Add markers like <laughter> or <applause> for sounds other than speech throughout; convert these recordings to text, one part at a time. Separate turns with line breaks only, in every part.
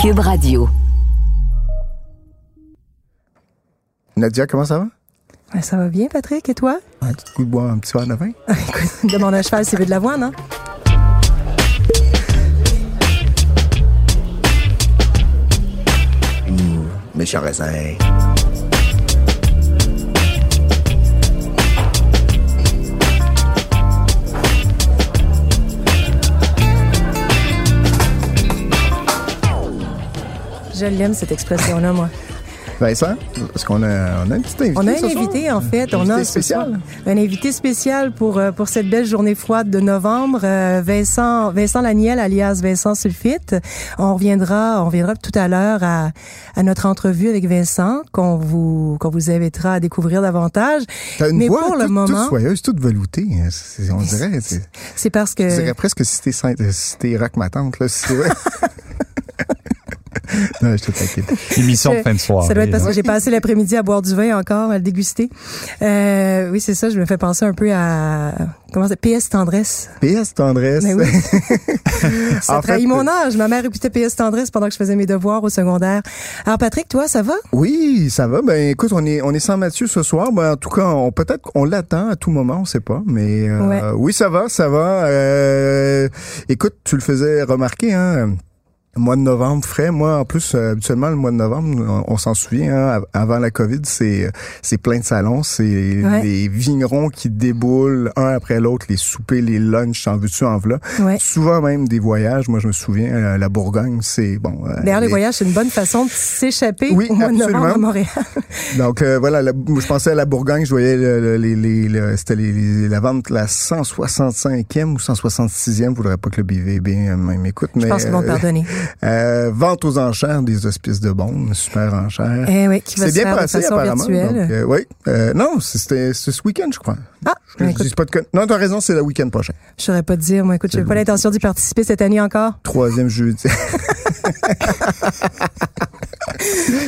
Cube Radio.
Nadia, comment ça va?
Ben, ça va bien, Patrick, et toi?
Un petit coup de boire, un petit verre de vin? <laughs>
Écoute, demande à cheval s'il veut de l'avoine, hein?
Mmh, méchant raisin.
Je l'aime, cette expression-là, moi.
Vincent, est-ce qu'on a, on a un petit invité
On a un
ce soir?
invité, en fait.
Un
on
invité
a
spécial.
un invité spécial pour, euh, pour cette belle journée froide de novembre. Euh, Vincent, Vincent Laniel, alias Vincent Sulfite. On reviendra, on reviendra tout à l'heure à, à notre entrevue avec Vincent, qu'on vous, qu'on vous invitera à découvrir davantage.
T'as une
Mais
voix
pour
toute,
le
toute
moment,
soyeuse, toute veloutée. hein. On dirait, c'est-
parce
je
que
dirais presque si t'es si t'es rock ma tante, là, si vrai. <laughs> <laughs> non, je te taquine.
Émission de fin de soirée.
Ça doit être parce que j'ai passé l'après-midi à boire du vin encore, à le déguster. Euh, oui, c'est ça. Je me fais penser un peu à comment c'est PS Tendresse.
PS tendresse.
Mais oui. <laughs> <laughs> ça
En
trahit
fait,
mon âge. Ma mère écoutait PS Tendresse pendant que je faisais mes devoirs au secondaire. Alors Patrick, toi, ça va?
Oui, ça va. Ben écoute, on est on est sans Mathieu ce soir. Ben en tout cas, on peut-être qu'on l'attend à tout moment, on sait pas. Mais euh,
Ouais.
oui, ça va, ça va. Euh, écoute, tu le faisais remarquer, hein. Mois de novembre frais. Moi, en plus, euh, habituellement, le mois de novembre, on, on s'en souvient, hein, av- avant la COVID, c'est c'est plein de salons, c'est
Ouais.
les vignerons qui déboulent un après l'autre, les soupers, les lunchs, en veux-tu, en v'là.
Ouais.
Souvent même des voyages. Moi, je me souviens, euh, la Bourgogne, c'est bon. euh,
D'ailleurs, les
les-
voyages, c'est une bonne façon de s'échapper
Oui,
au mois de
absolument.
novembre à Montréal. <laughs>
Donc euh, voilà, la- je pensais à la Bourgogne, je voyais le, le- les, les, le- c'était les, les- la vente la 165e ou 166e, je voudrais pas que le BVB euh, m'écoute, mais
Je pense qu'ils vont
euh,
pardonner. <laughs>
euh, vente aux enchères des hospices de Beaune, super enchère.
Eh oui, qui va
C'est bien
faire
passé
de façon
apparemment. Donc, euh, oui, Euh, non, c'était ce week-end, je crois.
Ah,
Je, je
écoute,
dis pas de con- Non, t'as raison, c'est le week-end prochain.
je saurais pas te dire. Moi, écoute, j'ai pas l'intention d'y participer cette année encore.
Troisième jeudi. <laughs>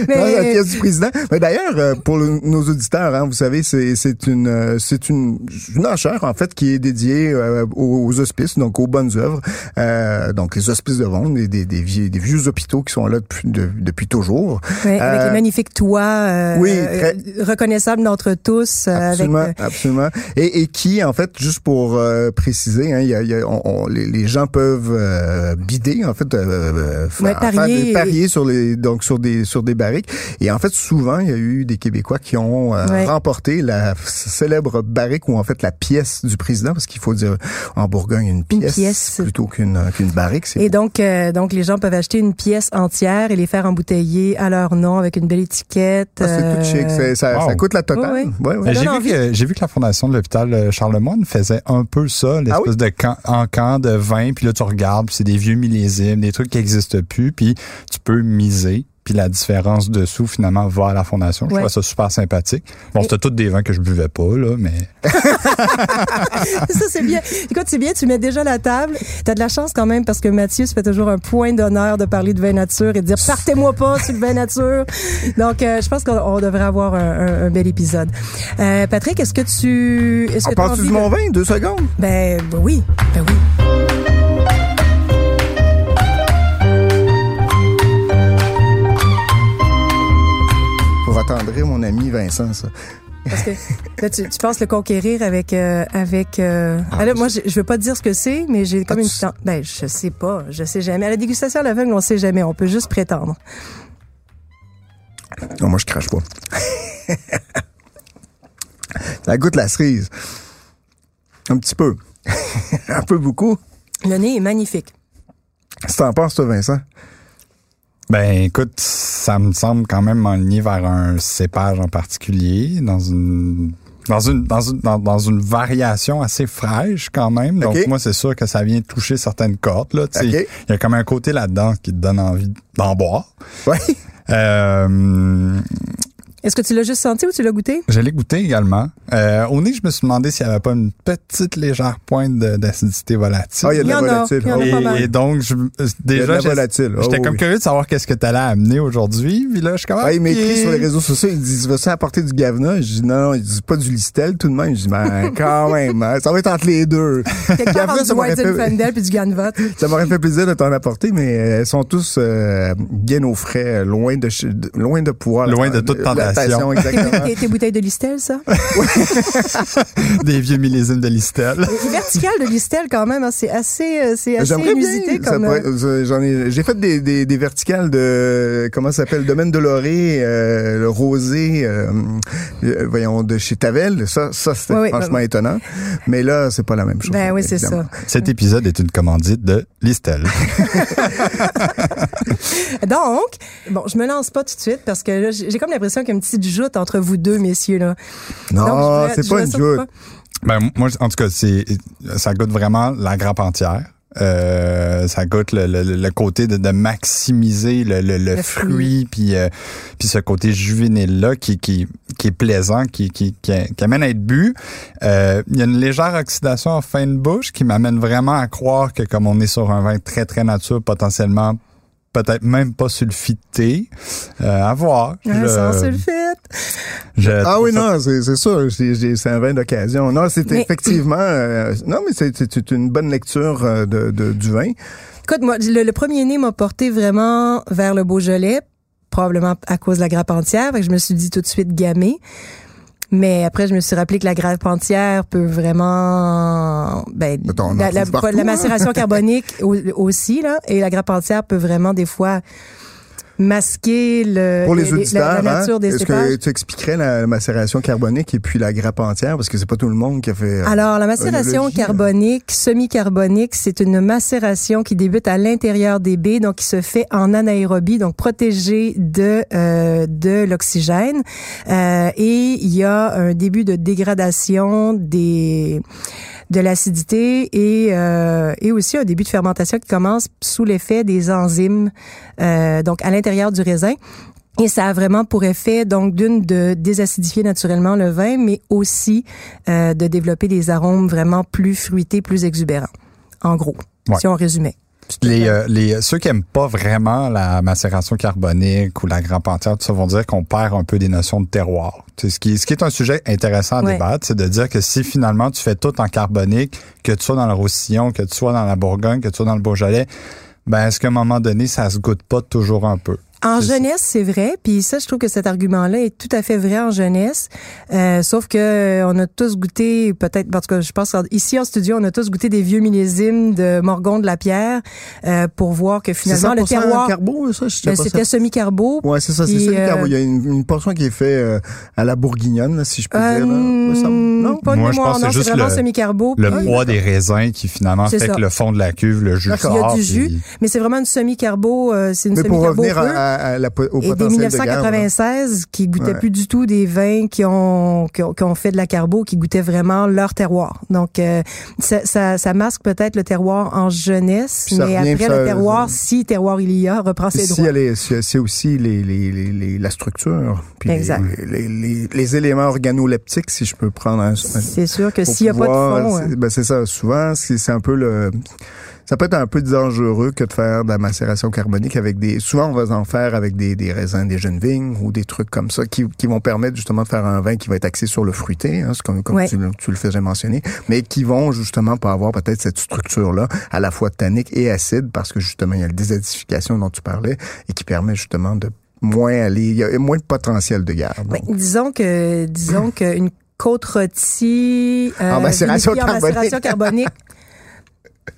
Mais <laughs>
Non, la pièce du président. Mais d'ailleurs, euh, pour le- nos auditeurs, hein, vous savez, c'est une euh, c'est une, une enchère en fait qui est dédiée euh, aux, aux hospices, donc aux bonnes œuvres. Euh, donc les hospices de Vendre, des, des, des vieux, des vieux hôpitaux qui sont là depuis de- depuis toujours.
Ouais, avec
Euh,
les magnifiques toits euh,
oui, très-
reconnaissables d'entre tous.
Absolument,
avec,
absolument. Et, et qui, en fait, juste pour euh, préciser, hein, y a, y a- on- on- les, les gens peuvent euh, bider, en fait, faire,
Ouais, parier
faire des,
et-
parier sur les donc sur des sur des barriques. Et en fait, souvent, il y a eu des Québécois qui ont euh,
Ouais.
remporté la célèbre barrique ou en fait la pièce du président, parce qu'il faut dire en Bourgogne une pièce,
pièce.
plutôt qu'une qu'une barrique. C'est
Et donc, euh, donc les gens peuvent acheter une pièce entière et les faire embouteiller à leur nom avec une belle étiquette.
ah, c'est tout
euh,
chic, ça,
wow.
ça coûte la totale.
Ouais,
Ouais, ouais.
Ben, J'ai vu, que, j'ai vu que la fondation de l'hôpital euh, Charlemagne faisait un peu ça, l'espèce
Ah oui?
de camp, en camp de vin, puis là tu regardes, c'est des vieux millésimes, des trucs qui n'existent plus, puis tu peux miser, puis la différence dessous finalement va à la fondation. Je
Ouais.
trouve ça super sympathique. Bon, c'était tous des vins que je buvais pas là, mais <laughs>
ça, c'est bien. Écoute, c'est bien, tu mets déjà la table. T'as de la chance quand même parce que Mathieu se fait toujours un point d'honneur de parler de vin nature et de dire <laughs> partez-moi pas sur le vin nature. Donc, euh, je pense qu'on on devrait avoir un, un- un bel épisode. Euh, Patrick, est-ce que tu... Est-ce que
du
de-
mon vin, deux secondes.
Ben, ben oui, ben oui.
Mon ami Vincent, ça.
Parce que <laughs> là, tu, tu penses le conquérir avec euh, avec. Euh... Ah, là, moi, je, je veux pas te dire ce que c'est, mais j'ai comme
Ah,
une.
tu-
Ben, je sais pas, je sais jamais. À la dégustation à l'aveugle, on sait jamais. On peut juste prétendre.
Non, moi, je crache pas. <laughs> Ça goûte la cerise. Un petit peu. <laughs> Un peu beaucoup.
Le nez est magnifique.
Si t'en penses, toi, Vincent?
Ben, écoute, ça me semble quand même m'enligner vers un cépage en particulier, dans une dans une dans une dans, dans une variation assez fraîche quand même. Donc moi c'est sûr que ça vient toucher certaines cordes là. Il y a comme un côté là-dedans qui te donne envie d'en boire.
Oui.
Euh,
Est-ce que tu l'as juste senti ou tu l'as goûté?
Je l'ai goûté également. Euh, au nez, je me suis demandé s'il n'y avait pas une petite légère pointe d'acidité volatile.
Ah, il y a de la
a,
volatile.
il y en a
Ah, oui.
mal.
et, et donc, je,
de
déjà.
Ah,
j'étais
oui.
comme curieux de savoir qu'est-ce que tu allais amener aujourd'hui. Puis là, je suis comme,
Ah, il m'écrit sur les réseaux sociaux, il dit, tu vas ça apporter du Gavna? Je dis, non, il dit pas du Listel tout de même. Je dis, ben, <laughs> quand même, hein, ça va être entre les deux. Gavna, ça
du
m'aurait
White
fait-
Zinfandel puis du Ganvat. <laughs>
Ça m'aurait fait plaisir de t'en apporter, mais euh, elles sont tous euh, bien au frais, loin de, chez- de- loin de pouvoir.
Loin de toute tentation.
Exactement.
Tes, tes bouteilles de Listel, ça? <laughs>
des vieux millésimes de Listel.
Le vertical de Listel, quand même, hein, c'est assez, euh, c'est assez
J'aimerais
inusité comme. euh,
euh, J'en ai, j'ai fait des, des, des verticales de comment ça s'appelle, Domaine de Loré, euh, le rosé, euh, voyons de chez Tavel. Ça, ça c'était
Oui, oui,
franchement
oui.
étonnant. Mais là, c'est pas la même chose.
Ben oui, c'est ça.
Cet épisode est une commandite de Listel. <laughs>
Donc, bon, je me lance pas tout de suite parce que là, j'ai j'ai comme l'impression qu'il y a une petite joute entre vous deux, messieurs, là.
Non, c'est pas une joute.
pas-
Ben, moi, en tout cas, c'est, ça goûte vraiment la grappe entière. Euh, ça goûte le, le, le côté de, de maximiser le, le, le
Le
fruit,
fruit.
puis euh, puis ce côté juvénile là qui, qui qui est plaisant, qui qui, qui, qui amène à être bu. Euh, Il y a une légère oxydation en fin de bouche qui m'amène vraiment à croire que comme on est sur un vin très très nature, potentiellement peut-être même pas sulfité, euh, à voir.
Ah,
Je-
sans sulfite.
je
Ah oui,
ça
non, c'est c'est sûr. C'est j'ai- c'est un vin d'occasion. Non, c'est
Mais-
effectivement. euh, non, mais c'est c'est une bonne lecture euh, de, de- du vin.
Écoute, moi, le, le premier nez m'a porté vraiment vers le Beaujolais, probablement à cause de la grappe entière. Fait que je me suis dit tout de suite gamay. Mais après, je me suis rappelé que la grappe entière peut vraiment, ben,
Attends,
la, la-
trouve partout,
la
hein.
macération <laughs> carbonique au- aussi là, et la grappe entière peut vraiment des fois masquer le,
Pour les,
la-
auditeurs,
la,
hein,
nature des
est-ce
cépages.
que tu expliquerais la macération carbonique et puis la grappe entière? Parce que c'est pas tout le monde qui a fait. euh,
Alors, la macération carbonique, semi-carbonique, c'est une macération qui débute à l'intérieur des baies, donc qui se fait en anaérobie, donc protégée de euh, de l'oxygène. Euh, et il y a un début de dégradation des de l'acidité et euh, et aussi un début de fermentation qui commence sous l'effet des enzymes, euh, donc à l'intérieur du raisin. Et ça a vraiment pour effet, donc, d'une, de désacidifier naturellement le vin, mais aussi euh, de développer des arômes vraiment plus fruités, plus exubérants. En gros,
Ouais.
si on résumait.
Les, euh, les, ceux qui aiment pas vraiment la macération carbonique ou la grappe entière, tout ça vont dire qu'on perd un peu des notions de terroir. Tu sais, ce, qui, ce qui est un sujet intéressant à
Ouais.
débattre, c'est de dire que si finalement tu fais tout en carbonique, que tu sois dans le Roussillon, que tu sois dans la Bourgogne, que tu sois dans le Beaujolais, ben est-ce qu'à un moment donné, ça se goûte pas toujours un peu?
En
ça.
jeunesse, c'est vrai, puis ça, je trouve que cet argument-là est tout à fait vrai en jeunesse. Euh, sauf que euh, on a tous goûté, peut-être, parce que je pense qu'ici en studio, on a tous goûté des vieux millésimes de Morgon de la Pierre euh, pour voir que finalement le
100%
terroir,
carbo, ça, je sais
ben,
pas
c'était
ça.
semi-carbo.
Ouais, c'est ça, c'est
Puis,
ça le
euh,
carbo. Il y a une, une portion qui est faite euh, à la bourguignonne, là, si je peux
Euh,
dire. Là. Non?
pas de
Moi, je
mémoire,
pense
non,
c'est juste
vraiment
le-
semi-carbo.
Le
puis-
poids des raisins qui finalement
C'est
fait
ça.
que le fond de la cuve, le jus.
Il y a du jus,
puis-
mais c'est vraiment une semi-carbo, euh, c'est une semi-carbo
à,
pure.
à- à la, po- au
et dès
potentiel de garde. là.
1996, qui goûtaient
Ouais.
plus du tout des vins qui ont, qui ont, qui ont fait de la carbo, qui goûtaient vraiment leur terroir. Donc, euh, ça, ça, ça masque peut-être le terroir en jeunesse,
Puis
mais après le terroir, si terroir il y a, reprend ses
Ici,
droits.
c'est aussi les, les, les, la structure, puis les-
Exact.
Les, éléments organoleptiques, si je peux prendre un.
C'est sûr que s'il n'y a pas de fond,
c'est-
hein.
ben c'est ça. Souvent, c'est un peu le. Ça peut être un peu dangereux que de faire de la macération carbonique avec des. Souvent, on va en faire avec des, des raisins, des jeunes vignes ou des trucs comme ça qui, qui vont permettre justement de faire un vin qui va être axé sur le fruité, hein, comme, comme
Ouais.
tu, le- tu le faisais mentionner, mais qui vont justement pas avoir peut-être cette structure-là, à la fois tannique et acide, parce que justement, il y a la désacidification dont tu parlais et qui permet justement de moins aller. Il y a moins de potentiel de garde.
Ben, disons que disons qu'une côte rôtie euh,
En macération carbonique. <laughs>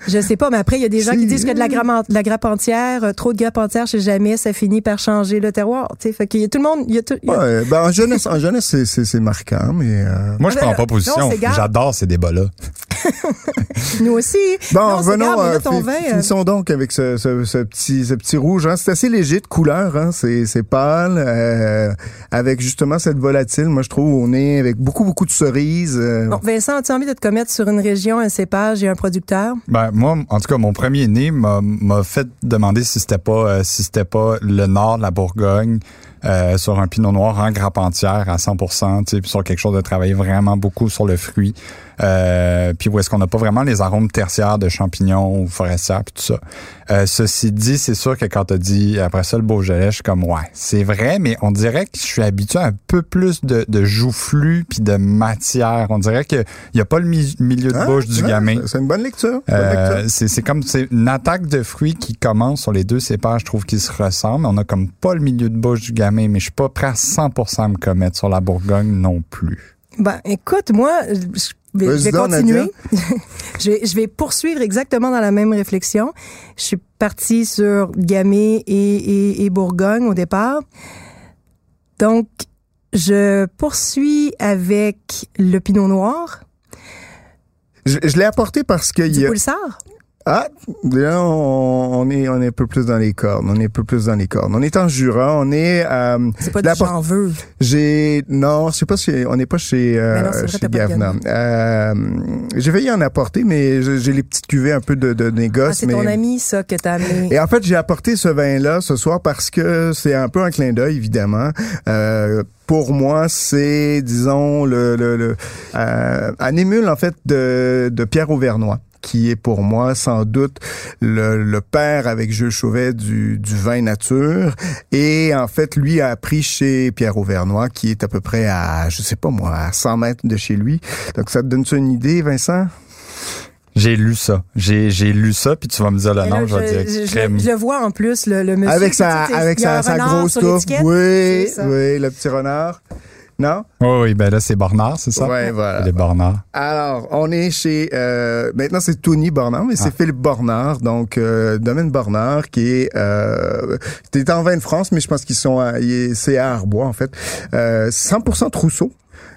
Je sais pas, mais après, il y a des gens qui disent que de la, grappe en- de la grappe entière, euh, trop de grappe entière chez jamais, ça finit par changer le terroir. Sais, fait qu'il y a tout le monde, il y a tout. il y a-
ouais, ben, en jeunesse, en jeunesse, c'est- c'est c'est marquant, mais. euh,
Moi, je
Ah,
prends
ben,
pas
non,
position. J'adore ces débats-là. <laughs>
Nous aussi.
Bon,
Non, c'est
revenons,
grave,
euh,
vin, euh,
finissons donc avec ce, ce, ce petit, ce petit rouge. Hein. C'est assez léger de couleur, hein. c'est, c'est pâle, euh, avec justement cette volatile. Moi, je trouve on est avec beaucoup, beaucoup de cerises. euh,
Bon, Vincent, as-tu envie de te commettre sur une région, un cépage et un producteur?
Ben, moi, en tout cas, mon premier né m'a fait demander si c'était pas euh, si c'était pas le nord de la Bourgogne euh, sur un pinot noir en grappe entière à 100%, tu sais, sur quelque chose de travailler vraiment beaucoup sur le fruit. Euh, puis où est-ce qu'on n'a pas vraiment les arômes tertiaires de champignons ou forestières puis tout ça. Euh, ceci dit, c'est sûr que quand tu dit après ça le Beaujolais, je suis comme ouais, c'est vrai, mais on dirait que je suis habitué à un peu plus de, de joufflu puis de matière. On dirait que il y a pas le milieu de ah, bouche du gamin.
C'est une bonne lecture.
Euh, c'est comme c'est une attaque de fruits qui commence sur les deux cépages, je trouve qu'ils se ressemblent. On a comme pas le milieu de bouche du gamin, mais je suis pas prêt à 100% à me commettre sur la Bourgogne non plus.
Ben, écoute, moi, je vais, continuer. <laughs> je, vais, je vais poursuivre exactement dans la même réflexion. Je suis partie sur Gamay et, et, et Bourgogne au départ. Donc, je poursuis avec le Pinot Noir.
Je, je l'ai apporté parce que...
Du y a...
Ah, là, on, est, on est un peu plus dans les cornes. On est un peu plus dans les cornes. On est en Jura. On est.
Euh, c'est pas du j'en veux.
J'ai non, je sais pas si on n'est pas chez euh, chez Gavna. Euh, j'ai failli en apporter, mais j'ai les petites cuvées un peu de, de négoce. Ah,
c'est ton ami ça que t'as amené.
Et en fait, j'ai apporté ce vin-là ce soir parce que c'est un peu un clin d'œil, évidemment. Euh, pour moi, c'est, disons, le, le, le euh, un émule en fait de, de Pierre Auvernois qui est pour moi sans doute le, père avec Jules Chauvet du, du, vin nature. Et en fait, lui a appris chez Pierre Auvernois, qui est à peu près à, je sais pas moi, à 100 mètres de chez lui. Donc ça te donne une idée, Vincent?
J'ai lu ça. J'ai, j'ai lu ça, puis tu vas me dire le nom, je, vais dire crème.
Je, le vois en plus, le, le monsieur.
Avec sa, avec sa, sa grosse touffe. Oui, oui, le petit renard. Non?
oui, ben là, c'est Bornard, c'est ça?
Oui, voilà.
Les Bornard.
Alors, on est chez... Euh, maintenant, c'est Tony Bornard, mais c'est ah. Philippe Bornard, donc euh, Domaine Bornard, qui est... Euh, c'était en vin de France, mais je pense qu'ils sont... C'est à Arbois, en fait. Euh, 100% Trousseau.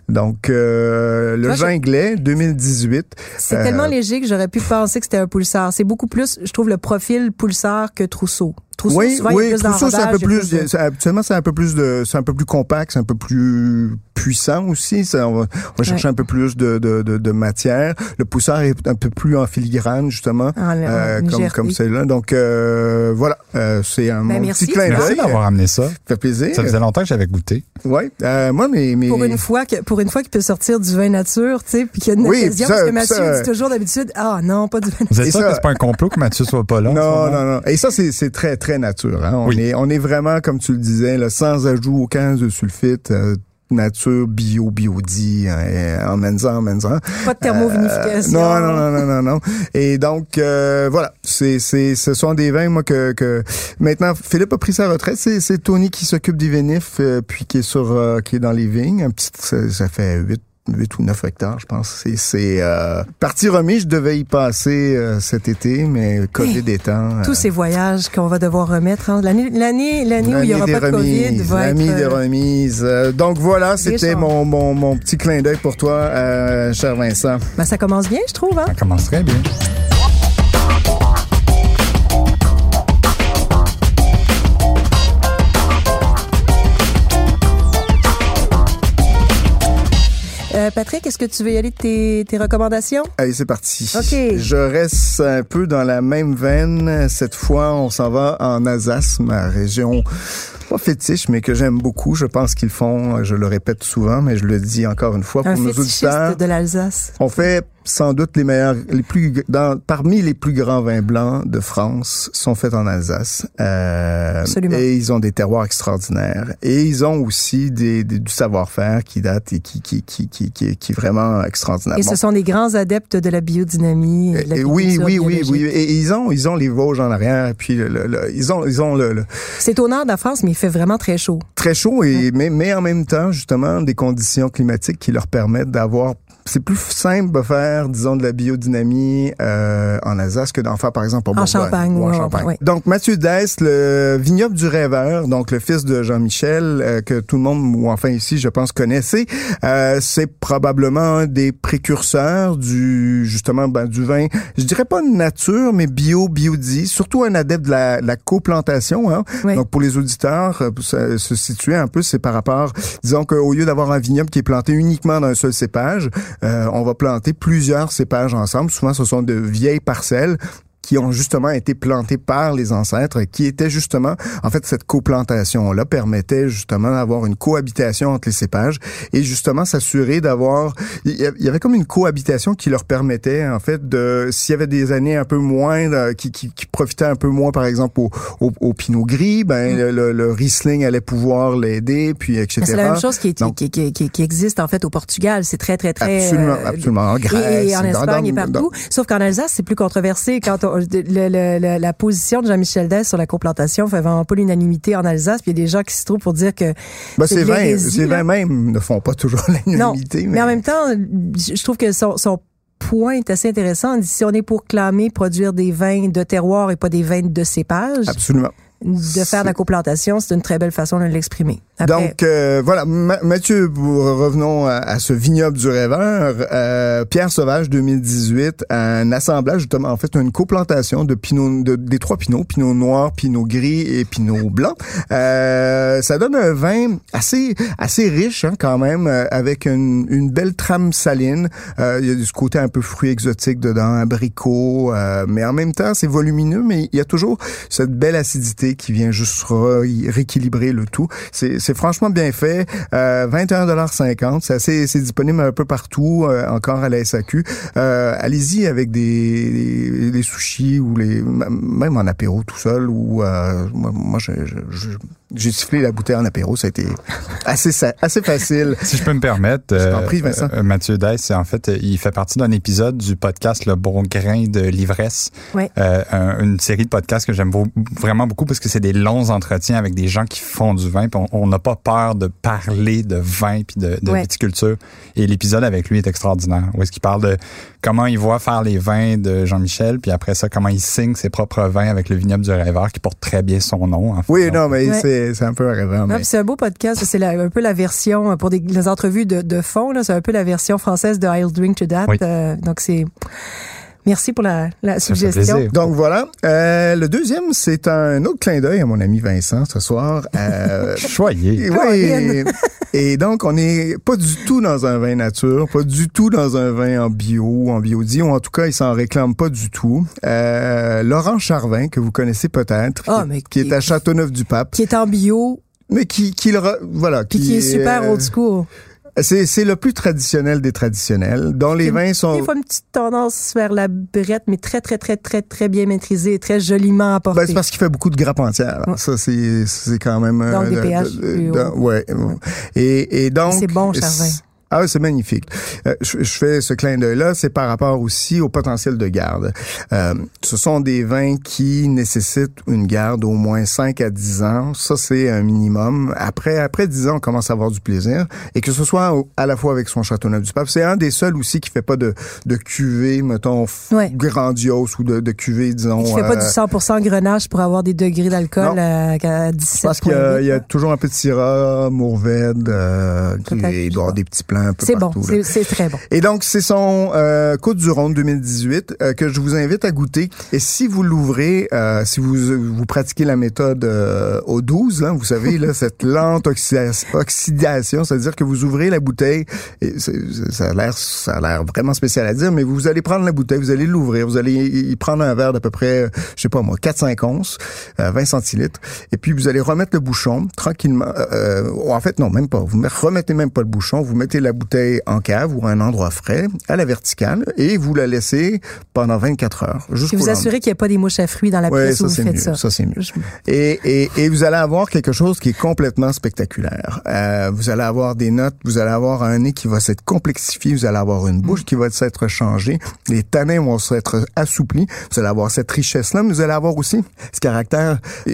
Donc, euh, le Jinglet 2018.
C'est tellement euh, léger que j'aurais pu penser que c'était un pulsar. C'est beaucoup plus, je trouve, le profil pulsar que Trousseau. Trousseau,
oui, oui, Trousseau, c'est un peu plus, habituellement, c'est un peu plus de, c'est un peu plus compact, c'est un peu plus puissant aussi. Ça, on va, chercher un peu plus de, de, de, de, matière. Le poussard est un peu plus en filigrane, justement, ah, euh, comme, comme celle-là. Donc, euh, voilà, euh, c'est un
ben,
petit clin d'œil.
Merci d'avoir amené ça. Ça
fait plaisir.
Ça faisait longtemps que j'avais goûté.
Oui, euh, moi, mais, mais...
Pour une fois que, pour une fois qu'il peut sortir du vin nature, tu sais, puis qu'il y a une oui, occasion, parce que Mathieu dit toujours d'habitude, ah non, pas du vin nature.
Vous êtes sûr que c'est pas un complot que Mathieu soit pas là?
Non, non, non. Et ça, c'est très, très nature. Hein? On, est, on est vraiment, comme tu le disais, là, sans ajout aucun de sulfite, euh, nature bio biodie en emmène-en emmène-en
pas de thermovinification.
Euh, non, non non non non non. Et donc euh, voilà. C'est c'est ce sont des vins moi que que maintenant Philippe a pris sa retraite. C'est c'est Tony qui s'occupe des vinifs euh, puis qui est sur euh, qui est dans les vignes. Un petit ça, ça fait huit 8 ou 9 hectares, je pense. C'est euh, partie remise, je devais y passer euh, cet été, mais COVID hey, étant...
Euh, tous ces voyages qu'on va devoir remettre. Hein. L'année l'année où il n'y aura pas de COVID va
L'année des remises. donc voilà, c'était mon, mon, mon, petit clin d'œil pour toi, cher Vincent.
Ben, ça commence bien, je trouve. Hein?
Ça commence très bien.
Euh, Patrick, est-ce que tu veux y aller de tes, tes recommandations?
Allez, c'est parti.
OK.
Je reste un peu dans la même veine. Cette fois, on s'en va en Alsace, ma région pas fétiche, mais que j'aime beaucoup. Je pense qu'ils font, je le répète souvent, mais je le dis encore une fois
pour
nos auditeurs.
de l'Alsace.
On fait sans doute les meilleurs, les plus, dans, parmi les plus grands vins blancs de France sont faits en Alsace.
Euh, Absolument.
Et ils ont des terroirs extraordinaires. Et ils ont aussi des, des du savoir-faire qui date et qui, qui, qui, qui, qui, qui est vraiment extraordinaire.
Et ce sont des grands adeptes de la biodynamie. Et, de la
oui, oui, oui, oui. Et ils ont, ils ont les Vosges en arrière. Puis le, ils ont, ils ont le.
C'est au nord de la France, mais il fait vraiment très chaud.
Très chaud et mais, mais en même temps justement des conditions climatiques qui leur permettent d'avoir c'est plus simple de faire, disons, de la biodynamie euh, en Alsace que d'en faire, par exemple,
en, Champagne.
Ou en Champagne. Donc, Mathieu Dest, le vignoble du rêveur, donc le fils de Jean-Michel, euh, que tout le monde, ou enfin ici, je pense, connaissait, euh, c'est probablement un des précurseurs du, justement, ben, du vin, je dirais pas nature, mais bio, biodie, surtout un adepte de la, la coplantation. Hein? Donc, pour les auditeurs, euh, se situer un peu, c'est par rapport, disons qu'au lieu d'avoir un vignoble qui est planté uniquement d'un seul cépage, on va planter plusieurs cépages ensemble. Souvent, ce sont de vieilles parcelles qui ont justement été plantés par les ancêtres, qui étaient justement, en fait, cette coplantation-là permettait justement d'avoir une cohabitation entre les cépages et justement s'assurer d'avoir, il y avait comme une cohabitation qui leur permettait, en fait, de, s'il y avait des années un peu moins, euh, qui, qui, qui profitaient un peu moins, par exemple, au, au, au pinot gris, ben, mm. le, le, Riesling allait pouvoir l'aider, puis etc.
C'est la même chose qui, qui, qui, qui, existe, en fait, au Portugal. C'est très, très, très...
Absolument, euh, absolument. En Grèce.
Et, en Espagne et partout. Sauf qu'en Alsace, c'est plus controversé. Quand on, le, la position de Jean-Michel Dess sur la coplantation fait vraiment pas l'unanimité en Alsace, puis il y a des gens qui se trouvent pour dire que
ben, c'est vrai, c'est vrai même ne font pas toujours <laughs> l'unanimité.
Mais... mais... en même temps, je trouve que son, son point est assez intéressant. Si on est pour clamer produire des vins de terroir et pas des vins de cépage.
Absolument
de faire la coplantation, c'est une très belle façon de l'exprimer.
Donc euh, voilà, Mathieu, revenons à, ce vignoble du rêveur. Euh, Pierre Sauvage 2018, un assemblage justement, en fait, une coplantation de pinot, de, des trois pinots, pinot noir, pinot gris et pinot blanc. Euh, ça donne un vin assez assez riche hein, quand même, euh, avec une, une, belle trame saline. Euh, il y a ce côté un peu fruit exotique dedans, abricot, mais en même temps c'est volumineux, mais il y a toujours cette belle acidité qui vient juste rééquilibrer le tout. C'est franchement bien fait. Euh, 21,50 C'est assez, c'est disponible un peu partout, euh, encore à la SAQ. Euh, Allez-y avec des, sushis ou même en apéro tout seul ou euh, moi, je, j'ai sifflé la bouteille en apéro, ça a été <laughs> assez assez facile.
Si je peux me permettre, euh, prie, Vincent. Euh, Mathieu Deiss, en fait, il fait partie d'un épisode du podcast Le Bon Grain de l'ivresse,
oui.
euh, une série de podcasts que j'aime vraiment beaucoup parce que c'est des longs entretiens avec des gens qui font du vin. on n'a pas peur de parler de vin puis de, de viticulture. Et l'épisode avec lui est extraordinaire. Où est-ce qu'il parle de comment il voit faire les vins de Jean-Michel, puis après ça, comment il signe ses propres vins avec le vignoble du rêveur qui porte très bien son nom. En fait.
Oui, non, mais c'est c'est un peu. Mais...
C'est un beau podcast. C'est un peu la version, pour des, les entrevues de, de fond, c'est un peu la version française de I'll Drink to That. Euh, donc, c'est... Merci pour la, la suggestion.
Donc voilà. Euh, le deuxième, c'est un autre clin d'œil à mon ami Vincent ce soir.
Euh. <laughs>
Oui. <laughs> Et donc, on n'est pas du tout dans un vin nature, pas du tout dans un vin en bio, en biodie, ou en tout cas, il s'en réclame pas du tout. Euh, Laurent Charvin, que vous connaissez peut-être,
oh,
qui, est à Châteauneuf-du-Pape.
Qui est en bio.
Mais qui, qui le, voilà.
Qui, qui, est super old school.
C'est le plus traditionnel des traditionnels, dont les vins sont...
Des fois, une petite tendance vers la brette, mais très, très, très, très, très bien maîtrisée et très joliment apportée.
Ben, c'est parce qu'il fait beaucoup de grappes entières. Ça, c'est quand même...
Donc, euh, des pH
ouais. Et, et donc...
C'est bon, Charvin.
Ah c'est magnifique. Euh, je, fais ce clin d'œil-là, c'est par rapport aussi au potentiel de garde. Euh, ce sont des vins qui nécessitent une garde au moins 5 à 10 ans. Ça, c'est un minimum. Après après 10 ans, on commence à avoir du plaisir. Et que ce soit à la fois avec son Châteauneuf du Pape, c'est un des seuls aussi qui fait pas de, de cuvée, mettons, grandiose ou de, de cuvée, disons...
Qui fait pas du 100% euh, grenache pour avoir des degrés d'alcool à, 17
Parce qu'il y, y, a toujours un peu de syrah, mourvèdre, il doit avoir des petits plans
c'est bon, c'est très bon.
Et donc, c'est son euh, Côte du Rhône 2018 euh, que je vous invite à goûter. Et si vous l'ouvrez, euh, si vous vous pratiquez la méthode euh, au 12, hein, vous savez, là, <laughs> cette lente oxydation, c'est-à-dire que vous ouvrez la bouteille, et ça a l'air ça a l'air vraiment spécial à dire, mais vous allez prendre la bouteille, vous allez l'ouvrir, vous allez y prendre un verre d'à peu près, je sais pas moi, 4-5 onces, 20 centilitres, et puis vous allez remettre le bouchon tranquillement. en fait, non, même pas. Vous remettez même pas le bouchon, vous mettez la bouteille en cave ou à un endroit frais, à la verticale, et vous la laissez pendant 24 heures.
Et vous assurez qu'il n'y a pas des mouches à fruits dans la pièce où vous faites
ça. Ça, c'est mieux. Et, et, et, vous allez avoir quelque chose qui est complètement spectaculaire. Euh, vous allez avoir des notes, vous allez avoir un nez qui va s'être complexifié, vous allez avoir une bouche qui va s'être changée, les tanins vont s'être assouplis, vous allez avoir cette richesse-là, mais vous allez avoir aussi ce caractère, euh,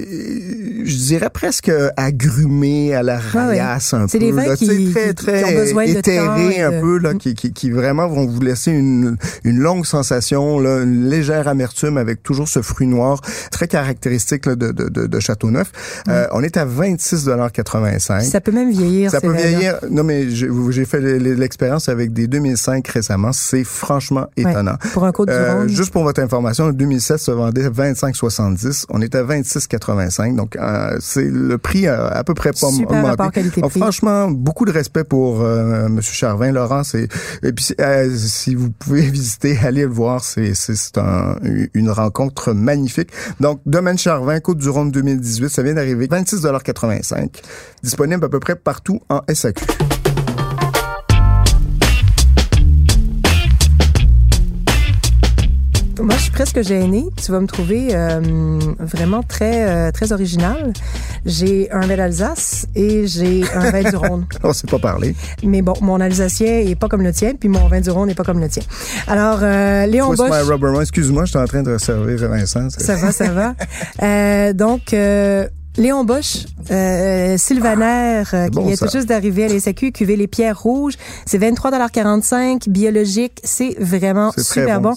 je dirais presque agrumé à la ah raillasse un peu.
C'est des vins qui, très, très, ont besoin de
éthérés un peu là, qui, qui, qui, vraiment vont vous laisser une, une longue sensation, là, une légère amertume avec toujours ce fruit noir très caractéristique là, de, de, de, Châteauneuf. Euh, on est à 26,85
Ça peut même vieillir.
Ça peut vieillir. Non mais j'ai fait l'expérience avec des 2005 récemment. C'est franchement étonnant.
pour un côte du euh,
Juste pour votre information, le 2007 se vendait 25,70. On est à 26,85. Donc euh, c'est le prix à, à peu près pas
Super
augmenté.
qualité
franchement, beaucoup de respect pour euh, Monsieur Charvin, Laurent, c'est et puis si vous pouvez <laughs> visiter, allez le voir, c'est c'est un, une rencontre magnifique. Donc Domaine Charvin, Côte du Rhône 2018, ça vient d'arriver, 26,85 disponible à peu près partout en SAQ.
Presque gênée. Tu vas me trouver euh, vraiment très euh, très original. J'ai un vin d'Alsace et j'ai un vin du Rhône. <laughs>
On s'est pas parlé.
Mais bon, mon alsacien est pas comme le tien, puis mon vin du Rhône n'est pas comme le tien. Alors, euh, Léon Bosch...
Excuse-moi, je suis en train de servir Vincent.
Ça va, ça va. euh, donc... Euh, Léon Bosch, euh, Sylvaner, euh, qui vient tout juste d'arriver à l'ESAQ, cuvée Les Pierres Rouges. C'est 23,45 biologique. C'est vraiment super bon.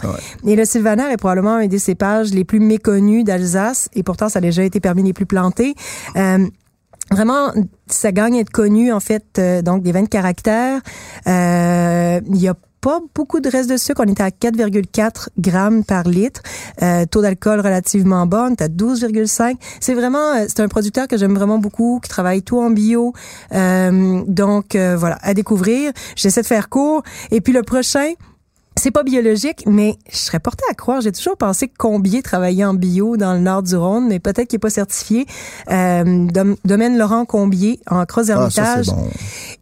et le Sylvaner est probablement un des cépages les plus méconnus d'Alsace. Et pourtant, ça a déjà été parmi les plus plantés. Euh, Vraiment, ça gagne à être connu, en fait, euh, donc des vins de caractère. Euh, il y a pas beaucoup de reste de sucre. On était à 4,4 grammes par litre. Euh, taux d'alcool relativement bas. On est à 12,5. C'est vraiment, euh, c'est un producteur que j'aime vraiment beaucoup, qui travaille tout en bio. Euh, donc, euh, voilà, à découvrir. J'essaie de faire court. Et puis le prochain, c'est pas biologique, mais je serais portée à croire. J'ai toujours pensé que Combier travaillait en bio dans le nord du Rhône, mais peut-être qu'il est pas certifié. Euh, domaine Laurent Combier en Croix Hermitage. Ah,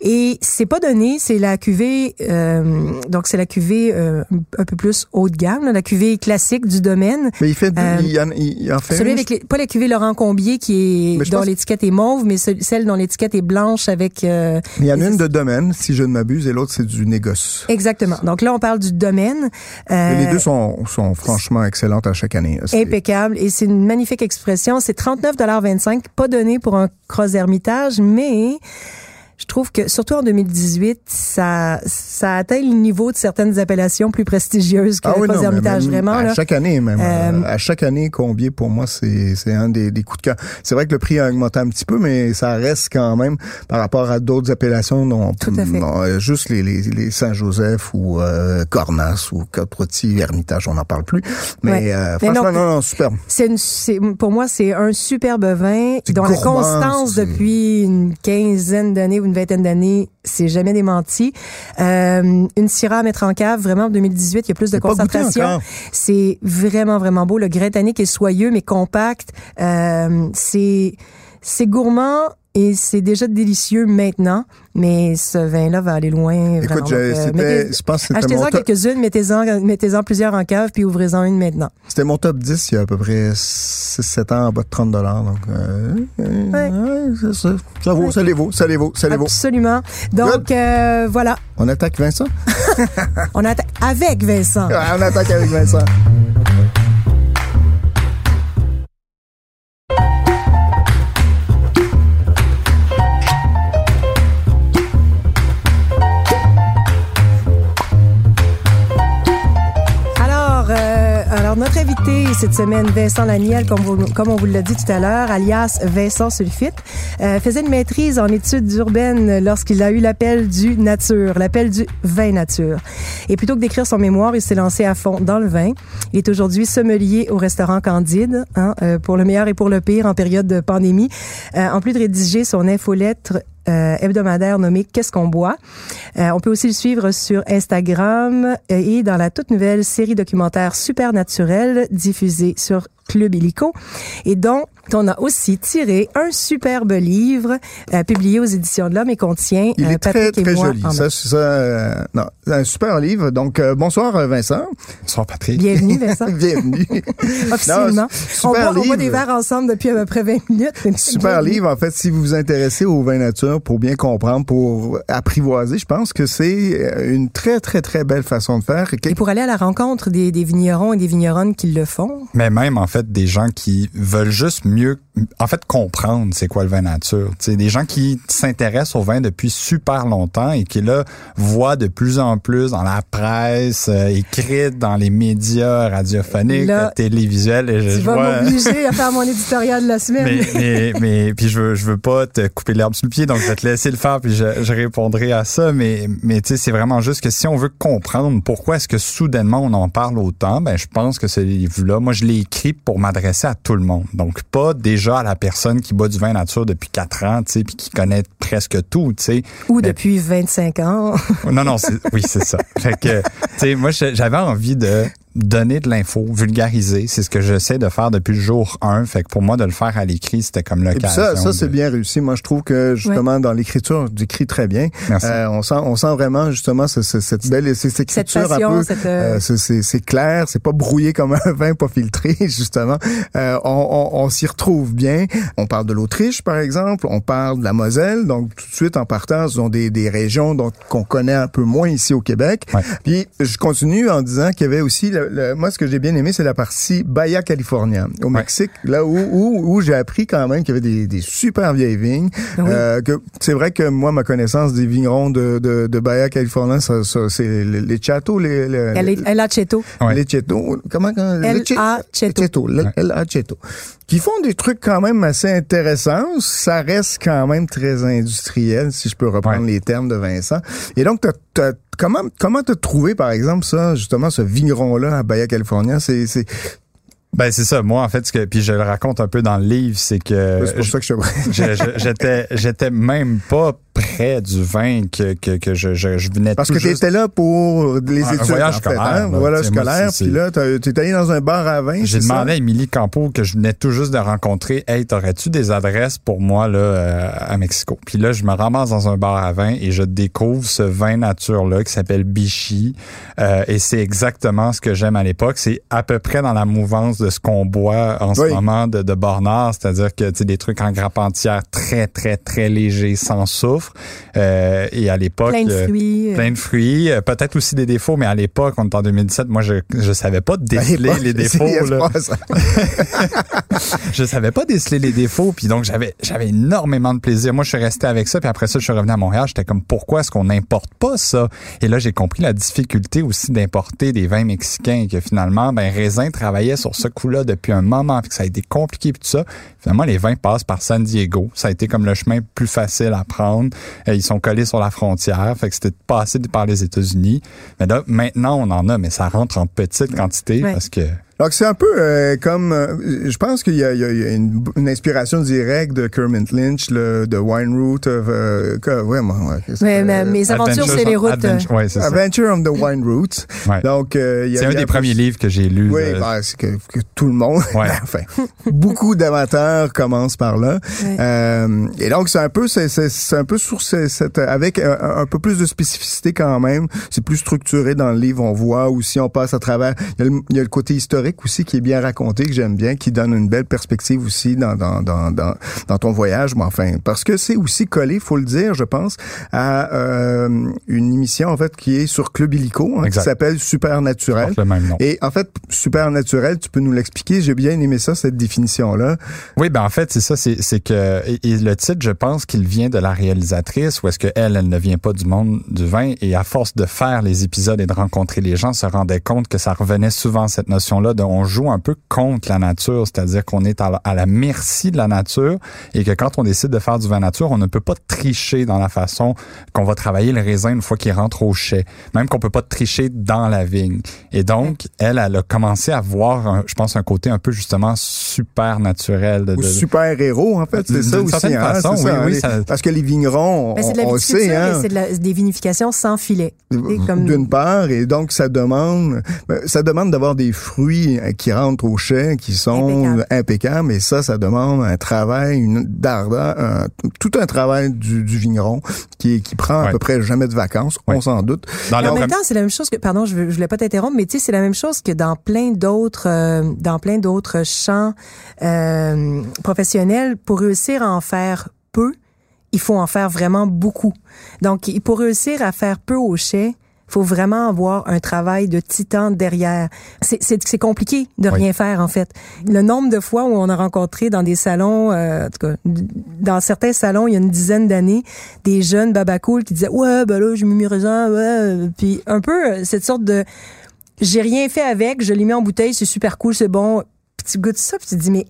Et c'est pas donné, c'est la cuvée, euh, donc c'est la cuvée euh, un peu plus haut de gamme, la cuvée classique du domaine.
Mais il fait, il, en, il en fait
celui avec pas la cuvée Laurent Combier qui est dont l'étiquette est mauve, mais celle dont l'étiquette est blanche avec. mais
il y en a une de domaine, si je ne m'abuse, et l'autre c'est du négoce.
Exactement. Donc là, on parle du domaine.
Euh, les deux sont, sont franchement excellentes à chaque année.
Impeccable. Et c'est une magnifique expression. C'est 39,25 pas donné pour un cross hermitage, mais je trouve que surtout en 2018, ça ça atteint le niveau de certaines appellations plus prestigieuses que ah le Hermitage vraiment
à chaque année même euh, à chaque année Combier pour moi c'est c'est un des, des, coups de cœur. C'est vrai que le prix a augmenté un petit peu mais ça reste quand même par rapport à d'autres appellations non,
Tout à fait.
non juste les, les, les Saint-Joseph ou euh, Cornas ou Côte-Rôtie Hermitage, on n'en parle plus. Mais euh, franchement non, non, super.
C'est une pour moi c'est un superbe vin dont la constance depuis une quinzaine d'années une vingtaine d'années, c'est jamais démenti. Euh, une Syrah à mettre en cave, vraiment en 2018, il y a plus de concentration. C'est vraiment vraiment beau. Le grain tannique est soyeux mais compact. Euh, c'est c'est gourmand et c'est déjà délicieux maintenant, mais ce vin-là va aller loin.
Écoute, euh, je pense que
Achetez-en quelques-unes, mettez-en, plusieurs en cave, puis ouvrez-en une maintenant.
C'était mon top 10 il y a à peu près 6-7 ans en bas de 30 dollars. Donc, euh, ouais. ouais ça. ça vaut, ça les vaut, ça les vaut, ça les vaut.
Absolument. Donc, euh, voilà.
On attaque Vincent? <laughs>
on attaque avec Vincent. <laughs>
on attaque avec Vincent.
Cette semaine, Vincent Laniel, comme, on vous l'a dit tout à l'heure, alias Vincent Sulfite, euh, faisait une maîtrise en études urbaines lorsqu'il a eu l'appel du nature, l'appel du vin nature. Et plutôt que d'écrire son mémoire, il s'est lancé à fond dans le vin. Il est aujourd'hui sommelier au restaurant Candide, hein, euh, pour le meilleur et pour le pire en période de pandémie. Euh, en plus de rédiger son infolettre euh, hebdomadaire nommé Qu'est-ce qu'on boit? Euh, on peut aussi le suivre sur Instagram et dans la toute nouvelle série documentaire Supernaturel diffusée sur Club Illico et dont on a aussi tiré un superbe livre euh, publié aux éditions de l'Homme et contient
Il est
Patrick
très, très
et moi
joli. Ça, c'est ça, euh, non, un super livre. Donc, euh, bonsoir Vincent.
Bonsoir Patrick.
Bienvenue <laughs> Vincent.
Bienvenue. <laughs>
Officiellement. on, boit, on boit des verres ensemble depuis à peu près 20 minutes.
Super livre. En fait, si vous vous intéressez au vin nature pour bien comprendre, pour apprivoiser, je pense que c'est une très, très, très belle façon de faire.
Et pour aller à la rencontre des, des vignerons et des vigneronnes qui le font.
Mais même, en fait, des gens qui veulent juste mieux, en fait, comprendre c'est quoi le vin nature. sais, des gens qui s'intéressent au vin depuis super longtemps et qui, là, voient de plus en plus dans la presse, euh, écrite, dans les médias radiophoniques, là, télévisuels. Et
je, tu vas m'obliger à faire mon éditorial de la <laughs> semaine.
Mais, mais, mais, puis je veux, je veux pas te couper l'herbe sous le pied, donc je vais te laisser le faire puis je, je répondrai à ça. Mais, mais tu sais, c'est vraiment juste que si on veut comprendre pourquoi est-ce que soudainement on en parle autant, ben je pense que ce livre-là, moi je l'ai écrit pour m'adresser à tout le monde. Donc, pas déjà à la personne qui boit du vin nature depuis quatre ans, tu sais, puis qui connaît presque tout, tu sais.
Ou depuis 25 ans.
non, non, oui, c'est ça. Fait que, tu sais, moi, j'avais envie de donner de l'info, vulgariser. C'est ce que j'essaie de faire depuis le jour 1. Fait que pour moi, de le faire à l'écrit, c'était comme l'occasion.
Ça, ça c'est bien réussi. Moi, je trouve que justement, dans l'écriture, tu écris très bien. Euh, on sent, on sent vraiment justement cette, cette belle cette écriture un peu. Euh, c'est clair, c'est pas brouillé comme un <laughs> vin pas filtré, <laughs> justement. Euh, on, on, on s'y retrouve bien. On parle de l'Autriche, par exemple. On parle de la Moselle. Donc, tout de suite, en partant, ce sont des, des régions qu'on connaît un peu moins ici au Québec. Puis, je continue en disant qu'il y avait aussi moi, ce que j'ai bien aimé, c'est la partie Bahia California, au Mexique, là où, où, où j'ai appris quand même qu'il y avait des, des super vieilles vignes. Euh, que c'est vrai que moi, ma connaissance des vignerons de, de, de Bahia California, ça, ça, c'est les, châteaux, les, les,
El Aceto.
Les Cheto. Comment?
El Aceto.
El Aceto. Qui font des trucs quand même assez intéressants. Ça reste quand même très industriel, si je peux reprendre les termes de Vincent. Et donc, t'as comment comment t'as trouvé par exemple ça justement ce vigneron là à Bahia California? C'est c'est
ben c'est ça. Moi en fait ce que puis je le raconte un peu dans le livre, c'est que
c'est pour ça que
j'étais j'étais même pas près du vin que, que, que je, je, je venais
Parce que tu étais là pour les études. Un voyage scolaire. Hein? Voilà, scolaire. Puis là, tu es allé dans un bar à vin.
J'ai demandé à Émilie Campo, que je venais tout juste de rencontrer, Hey, t'aurais-tu des adresses pour moi là euh, à Mexico? Puis là, je me ramasse dans un bar à vin et je découvre ce vin nature-là qui s'appelle Bichy. Euh, et c'est exactement ce que j'aime à l'époque. C'est à peu près dans la mouvance de ce qu'on boit en ce moment de, de Bornard, c'est-à-dire que tu des trucs en grappe entière très, très, très légers, sans soufre euh, et à l'époque,
plein de euh, fruits,
plein de fruits, euh, peut-être aussi des défauts, mais à l'époque, on est en 2017, moi je je savais pas déceler les défauts. Là. <laughs> je savais pas déceler les défauts, puis donc j'avais j'avais énormément de plaisir. Moi, je suis resté avec ça, puis après ça, je suis revenu à Montréal. J'étais comme pourquoi est-ce qu'on n'importe pas ça? Et là, j'ai compris la difficulté aussi d'importer des vins mexicains, et que finalement, ben Raisin travaillait sur ce coup-là depuis un moment, puis que ça a été compliqué, puis tout ça. Finalement, les vins passent par San Diego. Ça a été comme le chemin plus facile à prendre. Euh, ils sont collés sur la frontière. Fait que c'était passé par les États-Unis. Mais là, maintenant, on en a, mais ça rentre en petite quantité parce que
donc c'est un peu euh, comme, euh, je pense qu'il y a, il y a une, une, inspiration directe de Kermit Lynch, le, de Wine Route, of, euh, ouais, moi,
ouais, ouais mais mes aventures c'est les routes.
Adventure, ouais, Adventure on the Wine Route. <laughs>
Donc c'est un des premiers livres que j'ai lu.
Oui, ben, c'est que, que, tout le monde, <laughs> enfin, beaucoup d'amateurs commencent par là. et donc c'est un peu, c'est un peu sur cette, avec un, peu plus de spécificité quand même. C'est plus structuré dans le livre. On voit aussi, on passe à travers. Il y a le, il y a le côté historique aussi qui est bien raconté, que j'aime bien, qui donne une belle perspective aussi dans, dans, dans, dans, dans ton voyage. Mais enfin, parce que c'est aussi collé, faut le dire, je pense, à euh, une émission en fait qui est sur Club Illico, hein, qui s'appelle Supernaturel. Et en fait, Supernaturel, tu peux nous l'expliquer? J'ai bien aimé ça, cette définition-là.
Oui, ben en fait, c'est ça, c'est que et, le titre, je pense qu'il vient de la réalisatrice, ou est-ce que elle, elle ne vient pas du monde du vin, et à force de faire les épisodes et de rencontrer les gens, se rendait compte que ça revenait souvent cette notion-là on joue un peu contre la nature, c'est-à-dire qu'on est à la, merci de la nature et que quand on décide de faire du vin nature, on ne peut pas tricher dans la façon qu'on va travailler le raisin une fois qu'il rentre au chai, même qu'on peut pas tricher dans la vigne. Et donc, elle, elle a commencé à voir, je pense, un côté un peu justement super naturel.
De, super héros, en fait, c'est ça aussi. Hein, façon, oui, Parce que les vignerons, on, sait, hein.
c'est de des vinifications sans filet.
D'une part, et donc ça demande, ben, ça demande d'avoir des fruits euh, qui rentrent au chai, qui sont impeccables. et ça, ça demande un travail, une d'ardeur, tout un travail du, vigneron qui, qui prend à peu près jamais de vacances, on s'en doute.
Dans en même temps, c'est la même chose que, pardon, je, je voulais pas t'interrompre, mais tu sais, c'est la même chose que dans plein d'autres, euh, dans plein d'autres champs euh, professionnels, pour réussir à en faire peu, il faut en faire vraiment beaucoup. Donc, pour réussir à faire peu au chai, faut vraiment avoir un travail de titan derrière. C'est compliqué de rien faire en fait. Le nombre de fois où on a rencontré dans des salons, euh, en tout cas, dans certains salons, il y a une dizaine d'années, des jeunes babacool qui disaient ouais ben là j'ai mis mes raisins, ouais, puis un peu euh, cette sorte de j'ai rien fait avec, je l'ai mis en bouteille, c'est super cool, c'est bon. Puis tu goûtes ça, puis tu te dis mais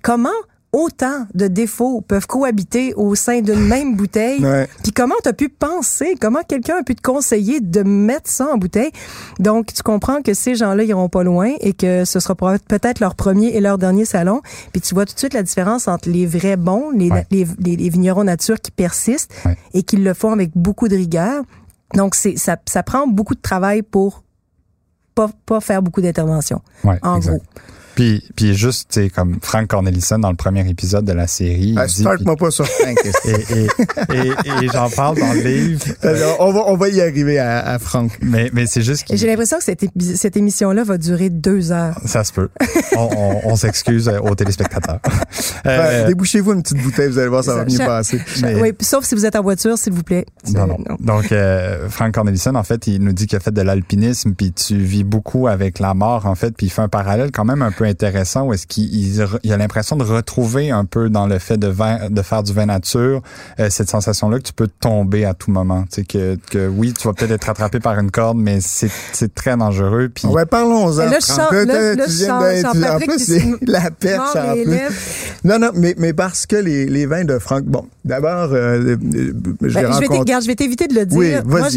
comment autant de défauts peuvent cohabiter au sein d'une <laughs> même bouteille.
Ouais.
Puis comment tu as pu penser, comment quelqu'un a pu te conseiller de mettre ça en bouteille? Donc, tu comprends que ces gens-là iront pas loin et que ce sera peut-être leur premier et leur dernier salon. Puis tu vois tout de suite la différence entre les vrais bons, les,
Ouais.
les, les- les vignerons nature qui persistent
Ouais.
et qui le font avec beaucoup de rigueur. Donc, c'est ça, ça prend beaucoup de travail pour pas, pas faire beaucoup d'interventions. En
exact.
gros.
Puis, puis juste, tu sais, comme Frank Cornelissen dans le premier épisode de la série.
Ah,
dit-
Start-moi pas sur Frank. <laughs>
et, et, et, et j'en parle dans le livre.
Alors, on, va, on va y arriver à, à Frank.
Mais, mais c'est juste qu'il
J'ai l'impression que cette, épi- cette émission-là va durer deux heures.
Ça se peut. On, on, on s'excuse aux téléspectateurs. Euh,
Débouchez-vous une petite bouteille, vous allez voir, ça va
Ça-
venir
cha-
passer.
mais-
Oui, sauf si vous êtes en voiture, s'il vous plaît.
non,
C'est-
non. Donc, euh, Frank Cornelissen, en fait, il nous dit qu'il a fait de l'alpinisme, puis tu vis beaucoup avec la mort, en fait, puis il fait un parallèle quand même un peu intéressant où est-ce qu'il il, a l'impression de retrouver un peu dans le fait de, vin, de faire du vin nature euh, cette sensation-là que tu peux tomber à tout moment? Tu sais, que, que oui, tu vas peut-être être attrapé par une corde, mais c'est c'est très dangereux. Puis,
Ouais, parlons-en. Tu viens de-
je sens
tu- en plus, c'est la perche en plus.
lèvres.
Non, non, mais, mais parce que les, les vins de Franck, bon, d'abord, euh, euh, je
Ben, je vais je t'éviter de le dire.
Oui,
Moi,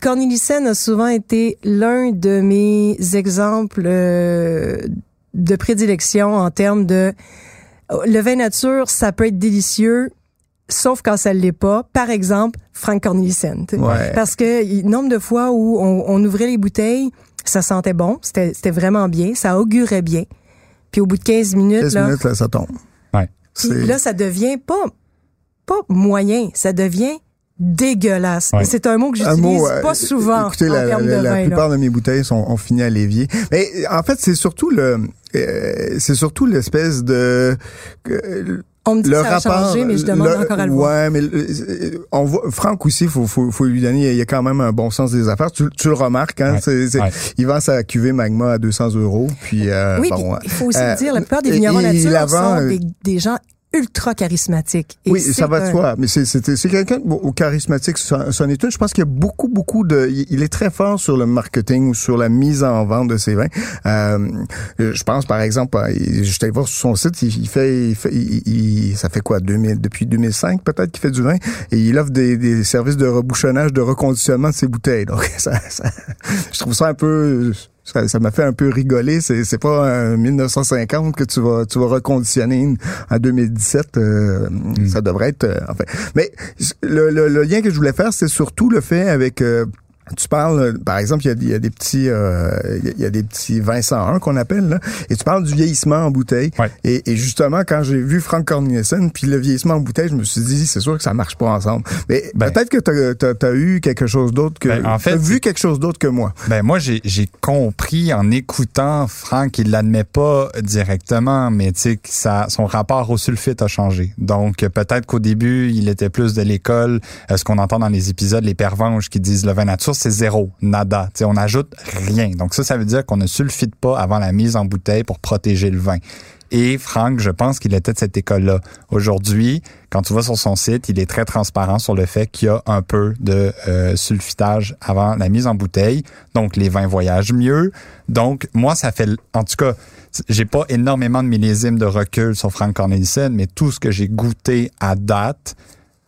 Cornelissen a souvent été l'un de mes exemples euh, de prédilection en termes de le vin nature, ça peut être délicieux. Sauf quand ça l'est pas. Par exemple, Frank Cornelissen.
Ouais.
Parce que il- nombre de fois où on, on ouvrait les bouteilles, ça sentait bon, c'était c'était vraiment bien, ça augurait bien. Puis au bout de 15 minutes,
15
là,
minutes, là, ça tombe.
Ouais.
puis
C'est-
là, ça devient pas, pas moyen, ça devient dégueulasse. C'est un mot que j'utilise
mot, euh,
pas souvent
Écoutez,
en
la, la-
de
la
vin. là.
plupart de mes bouteilles sont ont fini à l'évier. Mais en fait, c'est surtout le, euh, c'est surtout l'espèce de que-
On me dit
le
que ça a
rapport.
changé, mais je demande
le-
encore à le
ouais,
voir.
mais euh, on voit Franck aussi, faut, faut, faut lui donner. Il y a quand même un bon sens des affaires. Tu, tu le remarques, hein.
Ouais,
c'est- c'est-
ouais.
Il vend sa cuvée Magma à 200 euros. Puis euh,
Oui,
bon,
puis il faut aussi
euh,
le dire, la plupart des vignerons nature sont
euh,
des, des gens ultra charismatiques. Et
Oui, ça va de soi. Mais c'est quelqu'un au charismatique, son, étude. Je pense qu'il y a beaucoup beaucoup de. Il est très fort sur le marketing ou sur la mise en vente de ses vins. Euh, je pense par exemple, je allé voir sur son site, il, il fait, il fait il- il- ça fait quoi 2000 depuis 2005 peut-être qu'il fait du vin et il offre des, des services de rebouchonnage, de reconditionnement de ses bouteilles. Donc <laughs> ça, ça- je trouve ça un peu ça ça m'a fait un peu rigoler. C'est c'est pas en 1950 que tu vas tu vas reconditionner une en 2017. euh, Ça devrait être euh, enfin. Mais le, le, le lien que je voulais faire, c'est surtout le fait avec euh, tu parles, euh, par exemple, il y a, il y a des petits, euh, il y a- des petits vins 101 qu'on appelle, là, et tu parles du vieillissement en bouteille.
Ouais.
Et, et justement, quand j'ai vu Frank Cornelissen, puis le vieillissement en bouteille, je me suis dit, c'est sûr que ça marche pas ensemble. Mais
Ben-
peut-être que tu as, eu quelque chose d'autre que,
Ben, en fait,
t'as vu quelque chose d'autre que moi.
Ben moi j'ai compris en écoutant Franck, il l'admet pas directement, mais tu sais que son rapport au sulfite a changé. Donc peut-être qu'au début il était plus de l'école, euh, ce qu'on entend dans les épisodes, les pervenches qui disent le vin nature c'est zéro, nada, on ajoute rien. Donc ça ça veut dire qu'on ne sulfite pas avant la mise en bouteille pour protéger le vin. Et Franck, je pense qu'il était de cette école-là. Aujourd'hui, quand tu vas sur son site, il est très transparent sur le fait qu'il y a un peu de euh, sulfitage avant la mise en bouteille. Donc, les vins voyagent mieux. Donc, moi, ça fait... En tout cas, j'ai pas énormément de millésimes de recul sur Frank Cornelissen, mais tout ce que j'ai goûté à date,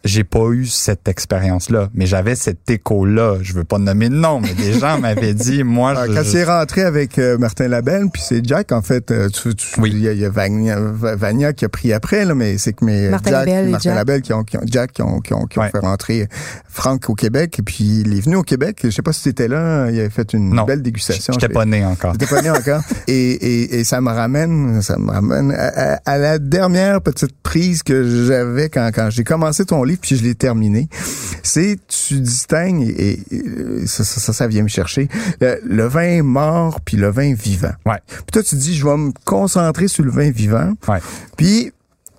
j'ai pas eu cette expérience-là, mais j'avais cet écho-là. Je veux pas nommer de nom, mais des gens m'avaient dit, <laughs> moi,
Ah,
je,
Quand
je-
c'est rentré avec euh, Martin Labelle, puis c'est Jack, en fait, euh, tu, tu-
Oui.
il y a, il y a Vania, Va- Vania qui a pris après, là, mais c'est que mes
Martin
Jack,
Labelle et
Martin
Jack.
Labelle qui ont, qui ont- Jack qui ont, qui ont, qui ont
Ouais.
fait rentrer Franck au Québec, et puis il est venu au Québec. Je sais pas si tu étais là, il avait fait une
Non.
belle dégustation.
j'étais
Je
pas né encore.
J'étais pas né encore. <laughs> Et, et, et ça me ramène, ça me ramène à, à- à la dernière petite prise que j'avais quand, quand j'ai commencé ton livre puis je l'ai terminé. C'est tu distingues et, et ça, ça, vient me chercher le, le vin mort puis le vin vivant.
Ouais.
Puis toi tu dis je vais me concentrer sur le vin vivant.
Ouais.
Puis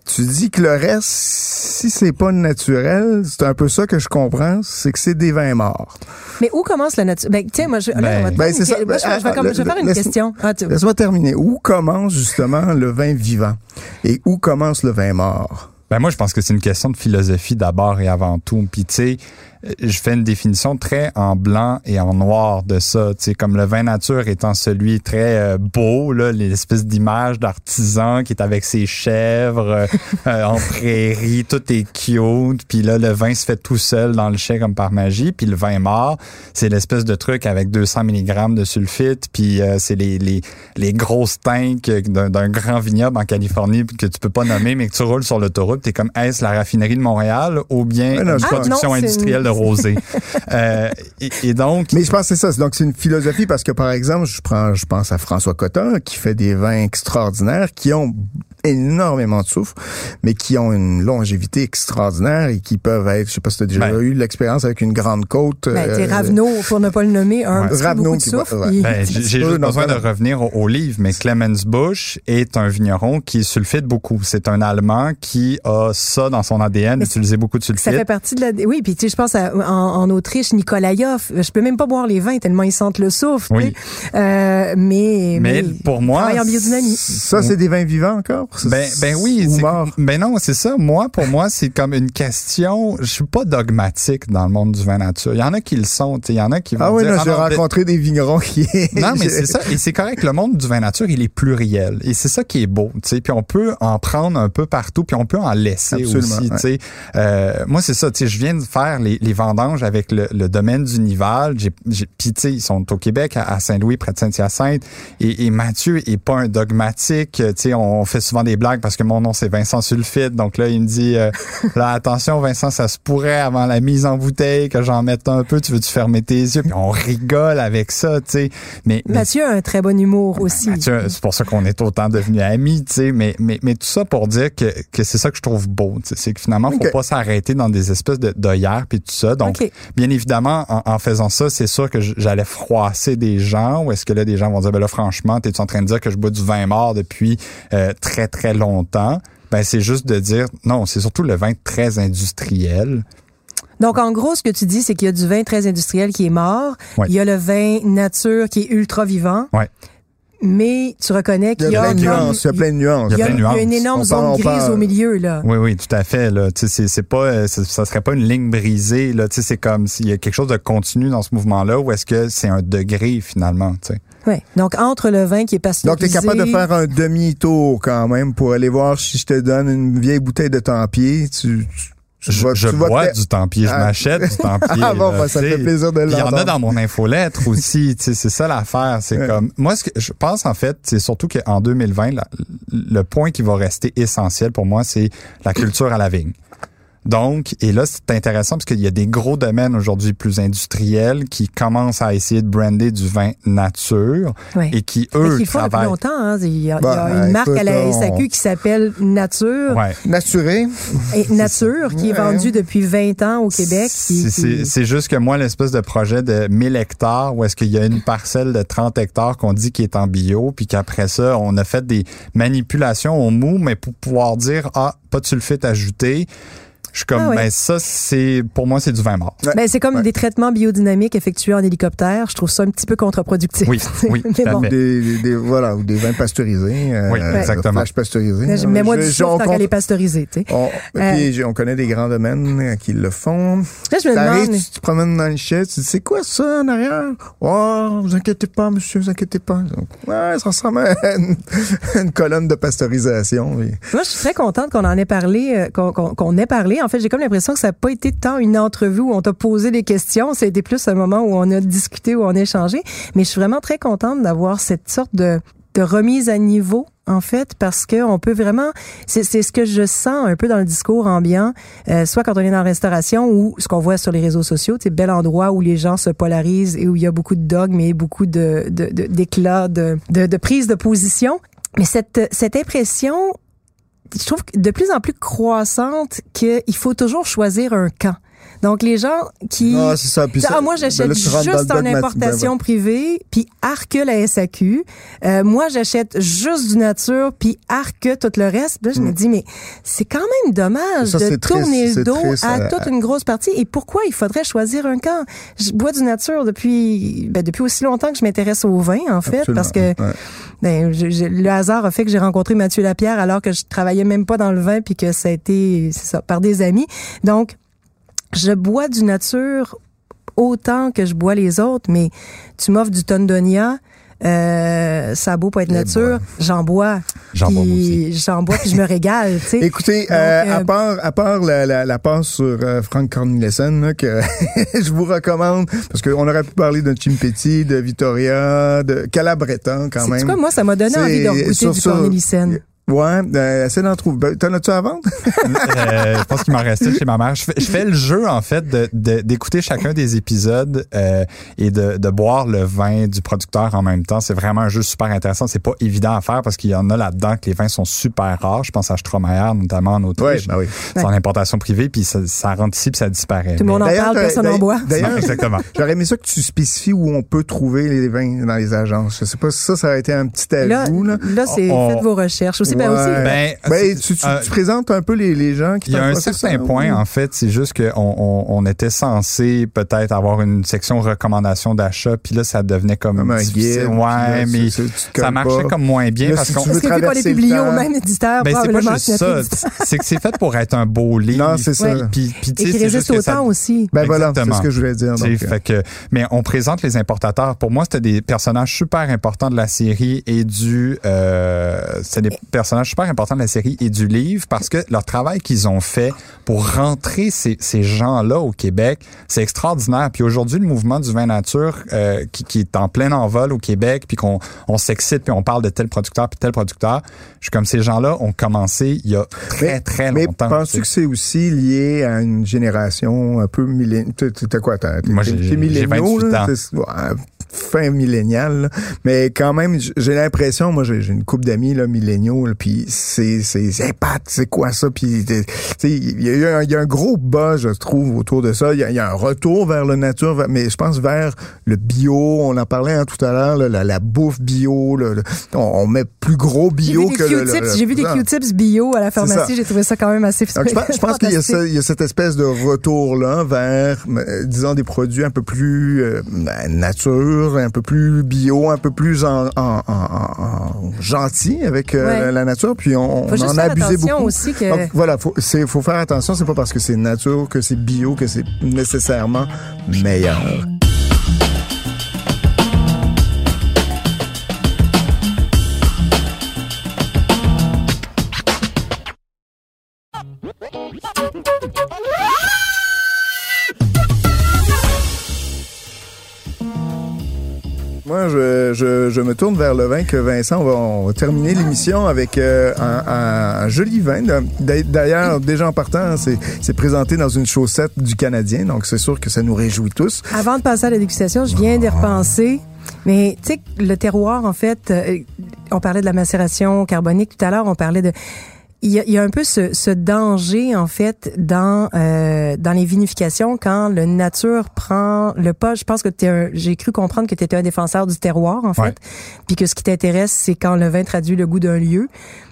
tu dis que le reste, si c'est pas naturel, c'est un peu ça que je comprends, c'est que c'est des vins morts.
Mais où commence la nature? Ben, tiens, moi, je, là,
Ben-
on va
Ben,
une-
ça.
moi, je, vais- je vais,
Ah,
comme- je vais faire une
laisse-
question. Ah, tu-
Laisse-moi terminer. Où commence justement le vin vivant? Et où commence le vin mort?
Ben moi, je pense que c'est une question de philosophie d'abord et avant tout. Puis tu sais, je fais une définition très en blanc et en noir de ça. Tu sais, comme le vin nature étant celui très euh, beau, là, l'espèce d'image d'artisan qui est avec ses chèvres euh, <laughs> euh, en prairie, tout est cute. Puis là, le vin se fait tout seul dans le chai comme par magie. Puis le vin mort, c'est l'espèce de truc avec 200 mg de sulfite. Puis c'est les, les, les grosses tanks d'un grand vignoble en Californie que tu peux pas nommer, mais que tu roules sur l'autoroute. T'es comme, est-ce la raffinerie de Montréal ou bien une production industrielle de rosé. <laughs> euh, et, donc.
Mais je pense que c'est ça. Donc c'est une philosophie parce que par exemple, je prends, je pense à François Cotin qui fait des vins extraordinaires qui ont énormément de soufre, mais qui ont une longévité extraordinaire et qui peuvent être, je sais pas si tu as déjà ben. eu l'expérience avec une grande côte.
Ben, euh, Ravenot, pour ne pas le nommer, un ouais. Ravenot beaucoup de soufre.
Ben, J'ai juste besoin de revenir au, au, livre, mais Clemens Busch est un vigneron qui sulfite beaucoup. C'est un Allemand qui a ça dans son ADN, d'utiliser beaucoup de sulfite.
Ça fait partie de la... Oui, puis tu sais, je pense à, en, en, Autriche, Nikolaïov, je peux même pas boire les vins tellement ils sentent le soufre. Oui. Euh, mais,
mais, mais, pour moi...
En biodynamie.
Ça, c'est des vins vivants encore?
Ben, ben oui. Ben non, c'est ça. Moi, pour moi, c'est comme une question. Je suis pas dogmatique dans le monde du vin nature. Il y en a qui le sont. Il y en a qui vont
ah oui,
dire.
Ah j'ai rencontré des vignerons qui.
non, mais c'est ça. Et c'est correct. Le monde du vin nature, il est pluriel. Et c'est ça qui est beau. sais Puis on peut en prendre un peu partout. Puis on peut en laisser aussi. Ouais. Euh, moi, c'est ça. Je viens de faire les, les vendanges avec le, le domaine du Nival. J'ai, puis tu sais, ils sont au Québec, à, Saint-Louis, près de Saint-Hyacinthe. Et, et Mathieu est pas un dogmatique. Tu sais, on fait souvent des blagues parce que mon nom c'est Vincent Sulfite. Donc là, il me dit euh, <laughs> là attention Vincent, ça se pourrait avant la mise en bouteille que j'en mette un peu, tu veux tu fermer tes yeux? Puis on rigole avec ça, tu sais. Mais
Mathieu a un très bon humour aussi.
Mathieu, c'est pour ça qu'on est autant devenus amis, tu sais, mais mais mais tout ça pour dire que que c'est ça que je trouve beau, c'est que finalement faut pas s'arrêter dans des espèces de d'œillères puis tout ça. Donc bien évidemment en, en, faisant ça, c'est sûr que j'allais froisser des gens ou est-ce que là des gens vont dire ben là franchement, tu es en train de dire que je bois du vin mort depuis euh, très très longtemps? Ben c'est juste de dire non, c'est surtout le vin très industriel.
Donc, en gros, ce que tu dis, c'est qu'il y a du vin très industriel qui est mort. Il y a le vin nature qui est ultra vivant.
Ouais.
Mais tu reconnais qu'il y,
a, plein de nuances. Il y a plein de nuances.
Il y a, il y a une énorme zone grise au milieu là.
Oui, oui, tout à fait. Là, c'est, c'est pas, ça serait pas une ligne brisée. Là, c'est comme s'il y a quelque chose de continu dans ce mouvement-là, ou est-ce que c'est un degré finalement. sais?
Oui. Donc, entre le vin qui est pasteurisé...
Donc, tu es capable de faire un demi-tour quand même pour aller voir si je te donne une vieille bouteille de Tempier. Tu,
tu je, je bois du Tempier, je ah. m'achète du <laughs> Tempier.
ah bon, ben, ça fait plaisir de
Il y en a dans mon infolettre <laughs> aussi. c'est ça l'affaire. C'est comme moi, ce que je pense en fait, c'est surtout qu'en 2020, le point qui va rester essentiel pour moi, c'est la culture à la vigne. Donc, et là, c'est intéressant parce qu'il y a des gros domaines aujourd'hui plus industriels qui commencent à essayer de brander du vin nature et qui, eux,
Mais
travaillent...
Depuis longtemps, hein. il, y a, il y a bah, une marque à la SAQ qui s'appelle Nature.
Ouais.
Naturé.
Et Nature, qui est vendue depuis 20 ans au Québec.
C'est juste que moi, l'espèce de projet de 1000 hectares où est-ce qu'il y a une parcelle de 30 hectares qu'on dit qui est en bio, puis qu'après ça, on a fait des manipulations au mou, mais pour pouvoir dire, ah, pas de sulfite ajouté, je suis comme, ah ben ça, c'est pour moi, c'est du vin mort.
Ben, c'est comme des traitements biodynamiques effectués en hélicoptère. Je trouve ça un petit peu contre-productif.
Oui, <laughs> oui.
bon.
des, des, voilà, ou des vins pasteurisés.
Euh, oui, exactement.
pasteurisés.
Mais moi, du soufre tant qu'elle est pasteurisée. Tu sais.
On, euh, on connaît des grands domaines euh, qui le font.
Là, je me demande...
tu, te promènes dans le chais, tu dis, c'est quoi ça en arrière? Oh, vous inquiétez pas, monsieur, vous inquiétez pas. ouais, ça ressemble à une, colonne de pasteurisation.
Moi, je suis très contente qu'on en ait parlé, qu'on ait parlé en fait, j'ai comme l'impression que ça n'a pas été tant une entrevue où on t'a posé des questions. Été plus un moment où on a discuté, où on a échangé. Mais je suis vraiment très contente d'avoir cette sorte de, remise à niveau en fait, parce que on peut vraiment, c'est ce que je sens un peu dans le discours ambiant, euh, soit quand on est dans la restauration ou ce qu'on voit sur les réseaux sociaux, c'est bel endroit où les gens se polarisent et où il y a beaucoup de dogmes et beaucoup de d'éclats de, de, de, de prise de position. Mais cette, cette impression je trouve de plus en plus croissante qu'il faut toujours choisir un camp. Donc les gens qui
ah, ça. Puis
ah, moi j'achète juste en importation privée puis arque la SAQ. Euh, moi j'achète juste du nature puis arque tout le reste. Là, je me hmm. dis mais c'est quand même dommage de tourner le dos à euh, toute une grosse partie et pourquoi il faudrait choisir un camp? Je bois du nature depuis ben, depuis aussi longtemps que je m'intéresse au vin en fait parce que ben, le hasard a fait que j'ai rencontré Mathieu Lapierre alors que je travaillais même pas dans le vin puis que ça a été c'est ça par des amis. Donc je bois du nature autant que je bois les autres, mais tu m'offres du Tondonia, euh, ça a beau pas être
Eh
nature, j'en bois.
J'en bois,
Puis J'en bois puis je me régale, tu sais. <laughs>
Écoutez,
Donc,
euh, à
euh,
part à part la, la, la passe sur euh, Frank Cornelissen là, que <laughs> je vous recommande parce qu'on aurait pu parler de Chimpetti, de Vittoria, de Calabretta quand
C'est
même.
quoi, moi, ça m'a donné envie de goûter du Cornelissen.
Ouais, euh, essaie d'en trouver. Ben, T'en as-tu à vendre? <laughs>
Euh, je pense qu'il m'en restait chez ma mère. Je fais, je fais le jeu, en fait, de- de- d'écouter chacun des épisodes euh, et de, de boire le vin du producteur en même temps. C'est vraiment un jeu super intéressant. C'est pas évident à faire parce qu'il y en a là-dedans que les vins sont super rares. Je pense à Stromayer, notamment en Autriche.
ben oui.
C'est en importation privée, puis ça, ça rentre ici, puis ça disparaît.
Tout le monde en parle,
t'as-
personne n'en
d'ailleurs-
boit.
D'ailleurs,
exactement. <laughs>
J'aurais aimé ça que tu spécifies où on peut trouver les vins dans les agences. Je sais pas si ça, ça aurait été un petit
Là,
ajout. Là,
là c'est
On-
faites vos recherches aussi. Ben
Ouais.
aussi,
Ben,
Ben, tu, tu,
euh,
tu présentes un peu les, les gens qui
Il y a un certain
ça,
point,
oui.
en fait, c'est juste qu'on on, on était censé peut-être avoir une section recommandations d'achat, puis là, ça devenait comme,
Comme un guide,
Ouais,
là,
mais ça marchait
pas.
comme moins bien
Là,
parce
si
qu'on...
Est-ce que vu qu'on est
traverser le
publié
temps.
au même éditeur,
Ben, c'est pas juste
que
ça. C'est que c'est fait pour être un beau livre.
Non, c'est ça.
Puis, puis, tu sais, c'est
résiste
juste que
au
ça-
temps aussi.
Ben voilà, c'est ce que je voulais dire.
Tu sais,
Donc, euh,
fait que, mais on présente les importateurs. Pour moi, c'était des personnages super importants de la série et du, euh, c'est des personnages super importants de la série et du livre parce que leur travail qu'ils ont fait pour rentrer ces, ces gens-là au Québec, c'est extraordinaire. Puis aujourd'hui, le mouvement du vin nature euh, qui, qui est en plein envol au Québec, puis qu'on on s'excite, puis on parle de tel producteur, puis tel producteur. Je suis comme ces gens-là ont commencé il y a très
mais,
très
mais
longtemps.
penses-tu que c'est aussi lié à une génération un peu milléniale? T'as quoi? T'es,
Moi,
t'es-
j'ai-
t'es
j'ai
milléniaux,
28
là?
ans.
T'es- ouais, fin millénial, là. mais quand même, j'ai l'impression, moi, j'ai, une couple d'amis là, milléniaux, là, puis c'est, c'est, c'est, quoi ça? Puis, il y a eu un, il y a un gros buzz, je trouve, autour de ça. Il y y a un retour vers le nature, mais je pense vers le bio. On en parlait hein, tout à l'heure, là, la, la bouffe bio. là, le- on, on met plus gros bio que le, le- le-
j'ai vu des. Q-tips bio à la pharmacie, j'ai trouvé ça quand même assez
Donc, je pense, pense qu'il y, y a cette espèce de retour-là vers, euh, disons, des produits un peu plus euh, nature, un peu plus bio, un peu plus en, en, en- en- en gentil avec euh,
Ouais.
la nature. Puis on,
Faut
on en a abusé beaucoup.
aussi que-
Donc voilà, faut, c'est, faut faire attention. C'est pas parce que c'est nature que c'est bio que c'est nécessairement meilleur. Je, me tourne vers le vin que Vincent, va, on va terminer l'émission avec euh, un, joli vin. D'a- D'ailleurs, déjà en partant, c'est c'est présenté dans une chaussette du Canadien, donc c'est sûr que ça nous réjouit tous.
Avant de passer à la dégustation, je viens d'y repenser. Mais tu sais, le terroir, en fait, euh, on parlait de la macération carbonique tout à l'heure, on parlait de... Il y, a, il y a un peu ce, ce danger, en fait, dans euh, dans les vinifications, quand le nature prend le pas. Je pense que t'es un- j'ai cru comprendre que tu étais un défenseur du terroir, en fait.
Ouais.
Puis que ce qui t'intéresse, c'est quand le vin traduit le goût d'un lieu.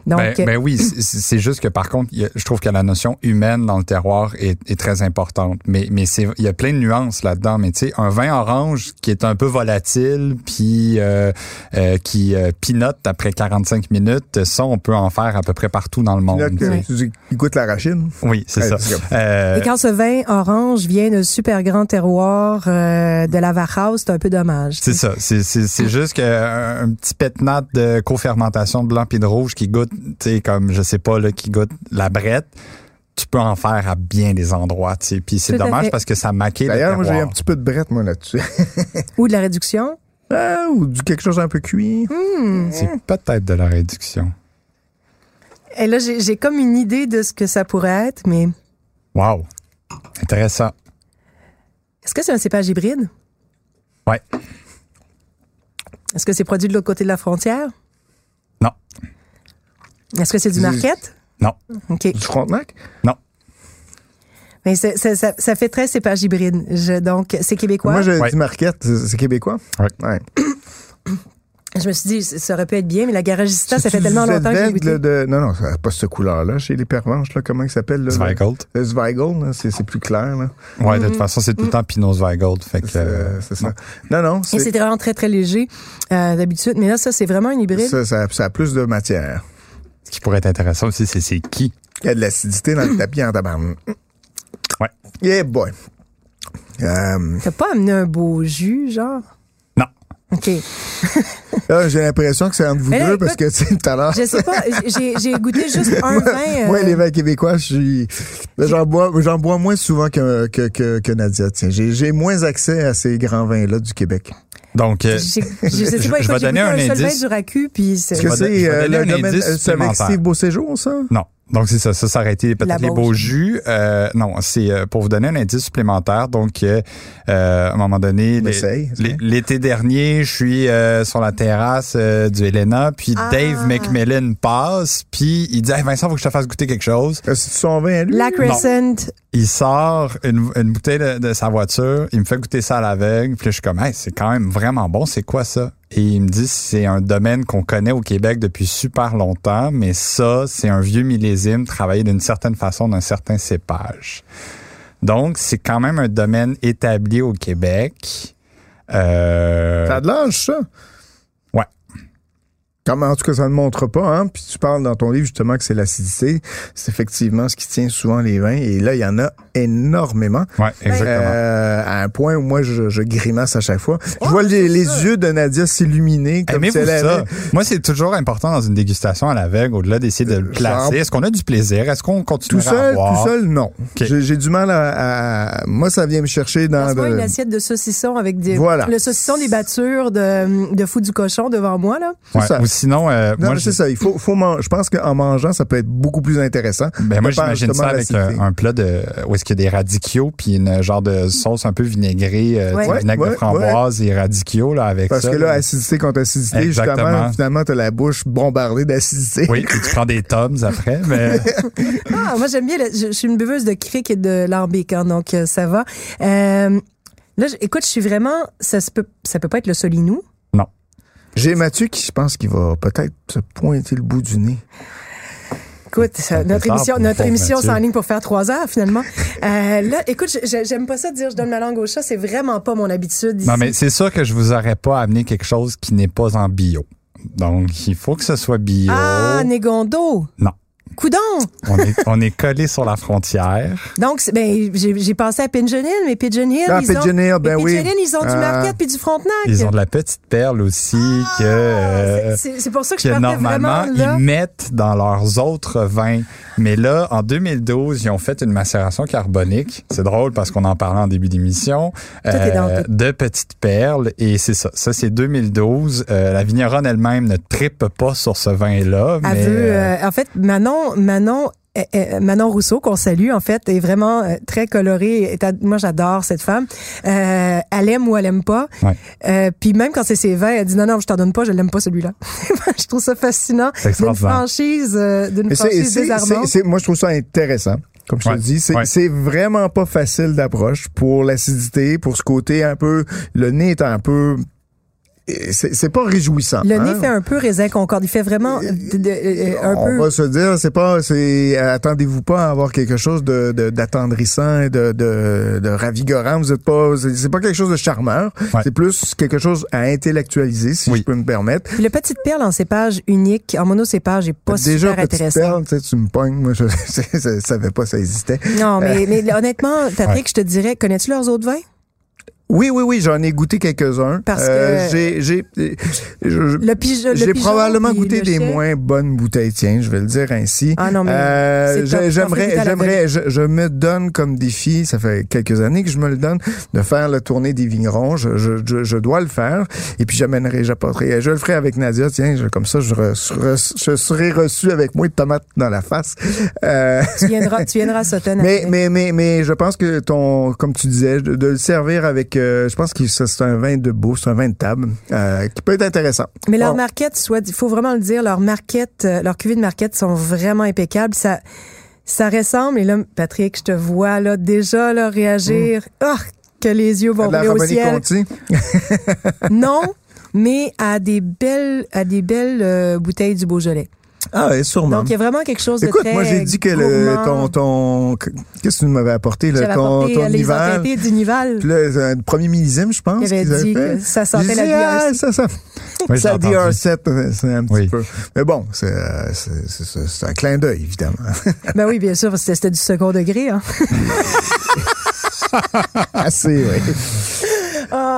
Donc,
Ben, ben oui, c'est- juste que par contre, je trouve que la notion humaine dans le terroir est, est très importante. Mais, mais c'est, il y a plein de nuances là-dedans. Mais tu sais, un vin orange qui est un peu volatile, puis euh, euh, qui pinote après 45 minutes, ça, on peut en faire à peu près partout dans le monde.
Là, que,
tu
il goûte l'arachide.
Oui, c'est
Ouais,
ça. Euh,
Et quand ce vin orange vient de super grand terroir euh, de la Varhouse, c'est un peu dommage.
C'est ça. C'est, c'est juste qu'un un petit pétnat de co-fermentation de blanc puis de rouge qui goûte, tu sais, comme, je sais pas, là, qui goûte la brette, tu peux en faire à bien des endroits, tu sais. Puis c'est dommage parce que ça maquille le
D'ailleurs, moi, j'ai un petit peu de brette, moi, là-dessus. <laughs>
Ou de la réduction?
Ah, ou du quelque chose un peu cuit.
C'est peut-être de la réduction.
Et là, j'ai comme une idée de ce que ça pourrait être, mais
Wow. Intéressant.
est-ce que c'est un cépage hybride?
Ouais.
Est-ce que c'est produit de l'autre côté de la frontière?
Non.
Est-ce que c'est du market?
Non.
OK.
Du Frontenac?
Non.
Mais c'est- ça, ça, ça fait très cépage hybride. Je- donc, c'est québécois?
Moi, j'ai
Ouais.
dit Marquette. C'est québécois?
Ouais.
Ouais.
Je me suis dit, ça aurait pu être bien, mais la garagista, ça fait tellement longtemps que j'ai
de... Non, non, ça n'a pas cette couleur-là. Chez les pervenches, là, comment il s'appelle? Le, le Zweigel, là, c'est c'est plus clair. Là.
Ouais,
Mm.
de toute façon, c'est tout le temps Pinot Zweigelt. Fait que,
C'est
euh,
c'est ça. Non, non,
Et
c'est
c'était vraiment très, très léger euh, d'habitude. Mais là, ça, c'est vraiment un hybride.
ça, ça, ça a plus de matière.
ce qui pourrait être intéressant aussi, c'est c'est qui?
Il y a de l'acidité dans le tapis en tabarnak.
Ouais.
Yeah, boy. Euh,
T'as pas amené un beau jus, genre? OK.
là, <laughs> j'ai l'impression que c'est entre vous
là,
deux parce que, tu sais, tout à l'heure.
Je sais pas, j'ai j'ai goûté juste <laughs> un vin. euh,
Moi, les vins québécois, je suis, j'en bois, j'en bois moins souvent que, que, que, que Nadia. Tiens, j'ai, moins accès à ces grands vins-là du Québec.
Donc, euh,
j'ai- je sais
je-
pas,
je vais donner un
un seul vin
indice.
du racu, puis c'est...
Est-ce que c'est
je vais
euh, le domaine,
indice
euh, c'est. Steve Beauséjour, ça?
Non. Donc, c'est ça. Ça, ça aurait été
La
peut-être les beaux jus. Euh, non, c'est euh, pour vous donner un indice supplémentaire. Donc, euh, euh, à un moment donné, l'été dernier, je suis euh, sur la terrasse euh, du Helena, puis
Ah.
Dave McMillan passe, puis il dit hey, Vincent, faut que je te fasse goûter quelque chose.
C'est son vin à lui?
La Crescent,
Il sort une, une bouteille de, de sa voiture, il me fait goûter ça à l'aveugle, puis là, je suis comme hey, c'est quand même vraiment bon, c'est quoi ça? Et il me dit c'est un domaine qu'on connaît au Québec depuis super longtemps, mais ça, c'est un vieux millésime travaillé d'une certaine façon d'un certain cépage. Donc, c'est quand même un domaine établi au Québec. Euh,
T'as de l'âge, ça? Comme, en tout cas, ça ne montre pas, hein. Puis tu parles dans ton livre, justement, que c'est l'acidité. C'est effectivement ce qui tient souvent les vins. Et là, il y en a énormément.
Ouais, exactement.
Euh, à un point où moi, je, je grimace à chaque fois. Je vois les, les yeux de Nadia s'illuminer comme si
Aimez-vous
elle
ça?
avait...
Moi, c'est toujours important dans une dégustation à l'aveugle, au-delà d'essayer de le placer. Est-ce qu'on a du plaisir? Est-ce qu'on continue
Tout seul,
à boire?
tout seul, non. J'ai du mal à, à- Moi, ça vient me chercher dans... de-
une assiette de saucisson avec des...
Voilà.
Le saucisson des battures de, de fou du cochon devant moi, là.
Ouais,
ça.
Sinon, euh,
Non,
moi,
mais
je,
c'est ça. Il faut, faut man- Je pense qu'en mangeant, ça peut être beaucoup plus intéressant.
ben, moi, j'imagine ça avec
l'acidité.
un, un plat de, où est-ce qu'il y a des radicchios, puis une genre de sauce un peu vinaigrée, euh,
Ouais.
vinaigre
Ouais,
de framboise et radicchios, là, avec
Parce
ça.
que là, acidité contre acidité,
Exactement.
justement, finalement, t'as la bouche bombardée d'acidité.
Oui, puis tu prends des toms après, <laughs> mais
Ah, moi, j'aime bien. le- je, je suis une buveuse de cric et de lambic, hein, donc euh, ça va. Euh, là, écoute, je suis vraiment... Ça, peut, ça peut pas être le solinou.
J'ai Mathieu qui, je pense, qu'il va peut-être se pointer le bout du nez.
Écoute, notre émission, notre émission
Mathieu.
s'enligne pour faire trois heures, finalement. Euh, là, écoute, j'aime pas ça de dire je donne ma langue au chat. C'est vraiment pas mon habitude ici.
non, mais c'est sûr que je vous aurais pas amené quelque chose qui n'est pas en bio. Donc, il faut que ce soit bio.
Ah, Négondo!
Non.
Coudon!
On est, on est collé sur la frontière.
Donc, c'est- ben, j'ai j'ai pensé à Pigeon Hill, mais Pigeon Hill,
Ah,
ils
Pigeon
ont,
Hill, ben
mais
oui.
Hill, ils ont du
Ah.
Marquette puis du Frontenac.
Ils ont de la petite perle aussi que, euh,
Ah, C'est c'est pour ça que je
que
partais
normalement,
vraiment là.
ils mettent dans leurs autres vins. Mais là, en 2012, ils ont fait une macération carbonique. C'est drôle parce qu'on en parlait en début d'émission. euh, de petites perles. Et c'est ça. Ça, c'est 2012. Euh, la vigneronne elle-même ne tripe pas sur ce vin-là.
Elle
mais,
veut,
euh,
en fait, Manon, Manon, Manon Rousseau, qu'on salue, en fait, est vraiment euh, très colorée. Moi, j'adore cette femme. Euh, elle aime ou elle aime pas.
Ouais.
Euh, Puis même quand c'est ses vins, elle dit non, non, je t'en donne pas, je l'aime pas celui-là. <laughs> je trouve ça fascinant.
C'est
D'une franchise, euh, d'une franchise
c'est,
désarmante.
c'est- c'est- moi, je trouve ça intéressant. Comme je
Ouais,
te dis, c'est,
ouais.
c'est vraiment pas facile d'approche pour l'acidité, pour ce côté un peu, le nez est un peu, c'est, c'est pas réjouissant.
Le
hein?
nez fait un peu raisin concorde. Il fait vraiment de- de- euh, un
on
peu.
va se dire, c'est pas, c'est, attendez-vous pas à avoir quelque chose de, de- d'attendrissant et de, de, de ravigorant. Vous êtes pas, c'est, pas quelque chose de charmeur.
Ouais.
C'est plus quelque chose à intellectualiser, si
Oui.
je peux me permettre.
Puis le petite perle en cépage unique, en monocépage, est pas
Déjà,
super
petite
intéressant.
perle, tu sais, tu me pognes. Moi, je, <laughs> je savais pas ça existait.
Non, mais, mais honnêtement, Patrick, je te dirais, connais-tu leurs autres vins?
Oui, oui, oui, j'en ai goûté quelques-uns.
Parce
Euh,
que-
j'ai, j'ai,
pige- le
j'ai probablement goûté des moins bonnes bouteilles, tiens, je vais le dire ainsi.
Ah non, mais
Euh, j'ai- j'aimerais, j'aimerais, je, je me donne comme défi, ça fait quelques années que je me le donne, de faire la tournée des vignerons. Je, je, je, je dois le faire. Et puis j'amènerai, j'apporterai, je le ferai avec Nadia. Tiens, comme ça, je, re- je serai reçu avec moi de tomates dans la face. Euh,
Tu viendras, tu viendras Sutton. <laughs>
mais, mais, mais, mais je pense que ton, comme tu disais, de, de le servir avec, euh, je pense que c'est un vin de beau, c'est un vin de table, euh, qui peut être intéressant.
Mais marquettes, soit, il faut vraiment le dire, leurs marquettes, euh, leurs cuvées de marquettes sont vraiment impeccables. Ça, ça ressemble, et là, Patrick, je te vois là déjà là réagir. Ah, que les yeux vont rouler au ciel.
Conti. <laughs>
Non, mais à des belles, à des belles euh, bouteilles du Beaujolais.
Ah, oui, sûrement.
Donc il y a vraiment quelque chose de
Écoute,
très
moi j'ai dit que le, ton, ton, qu'est-ce que tu m'avais apporté, le,
J'avais
ton,
apporté
ton
euh, les
Nival.
du Nival.
Puis là, c'est un premier millésime, je pense.
Il avait
qu'ils avaient
dit
fait.
que ça sentait la bière.
ah, ça, <laughs> ça,
Oui,
ça dit
entendu.
un 7, c'est un petit
Oui.
peu. Mais bon, c'est, euh, c'est, c'est, c'est- c'est un clin d'œil, évidemment. <laughs>
Ben oui, bien sûr, c'était c'était du second degré. Hein. <laughs>
Assez, oui.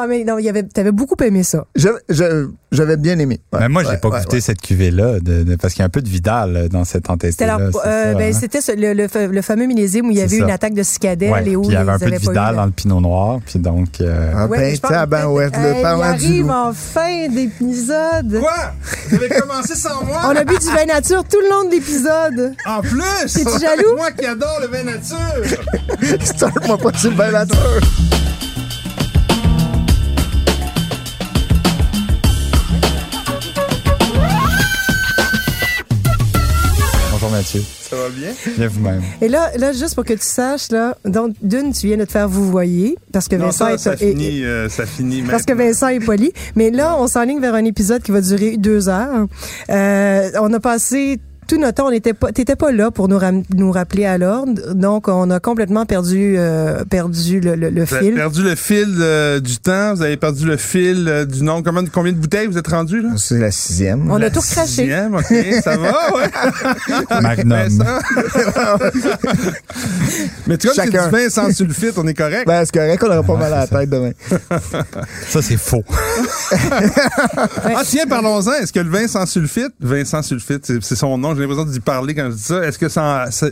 Mais non, il y avait, t'avais beaucoup aimé ça.
Je- je- J'avais bien aimé. Ouais,
Mais moi, j'ai
ouais,
pas
ouais,
goûté
ouais.
cette cuvée-là, de, de- parce qu'il y a un peu de Vidal euh, dans cette entêtée-là.
euh, ben,
hein?
c'était le, le fa- le fameux millésime où il y avait une attaque de cicadelle
Ouais,
et où
puis il y avait un peu de Vidal dans le Pinot Noir, puis donc... euh,
Ah
Ouais,
ben,
pense-
tabarouette,
Hey,
le du
arrive en fin d'épisode.
Quoi? Vous avez commencé sans moi?
On a bu du vin nature tout le long de l'épisode.
En plus!
T'es-tu jaloux?
Moi qui adore le vin nature! <laughs>
Start-moi pas le vin nature.
Mathieu.
Ça va bien?
Bien vous-même.
Et là, là, juste pour que tu saches, là, donc, d'une, tu viens de te faire vous voyez, parce que
Non,
Vincent
ça,
est,
ça
est-
finit, euh, ça finit
parce que. Vincent est poli. Mais là, on s'enligne vers un épisode qui va durer deux heures. Euh, on a passé tout notre temps, on n'était pas, t'étais pas là pour nous, ram- nous rappeler à l'ordre, donc on a complètement perdu, euh, perdu le, le, le
Vous avez
fil.
perdu le fil euh, du temps, vous avez perdu le fil euh, du nombre. Combien, combien de bouteilles vous êtes rendu là?
C'est la sixième.
On a tout recraché.
sixième, OK, ça va, ouais. <laughs> <laughs>
Magnum.
Vincent? <laughs> Mais tu vois, c'est du vin sans sulfite, on est correct.
Ben, c'est correct, on aura pas mal à la tête demain.
Ça, c'est faux.
Ah tiens, parlons-en. Est-ce que le vin sans sulfite, vin sans sulfite, c'est son nom, j'ai l'impression d'y parler quand je dis ça. Est-ce que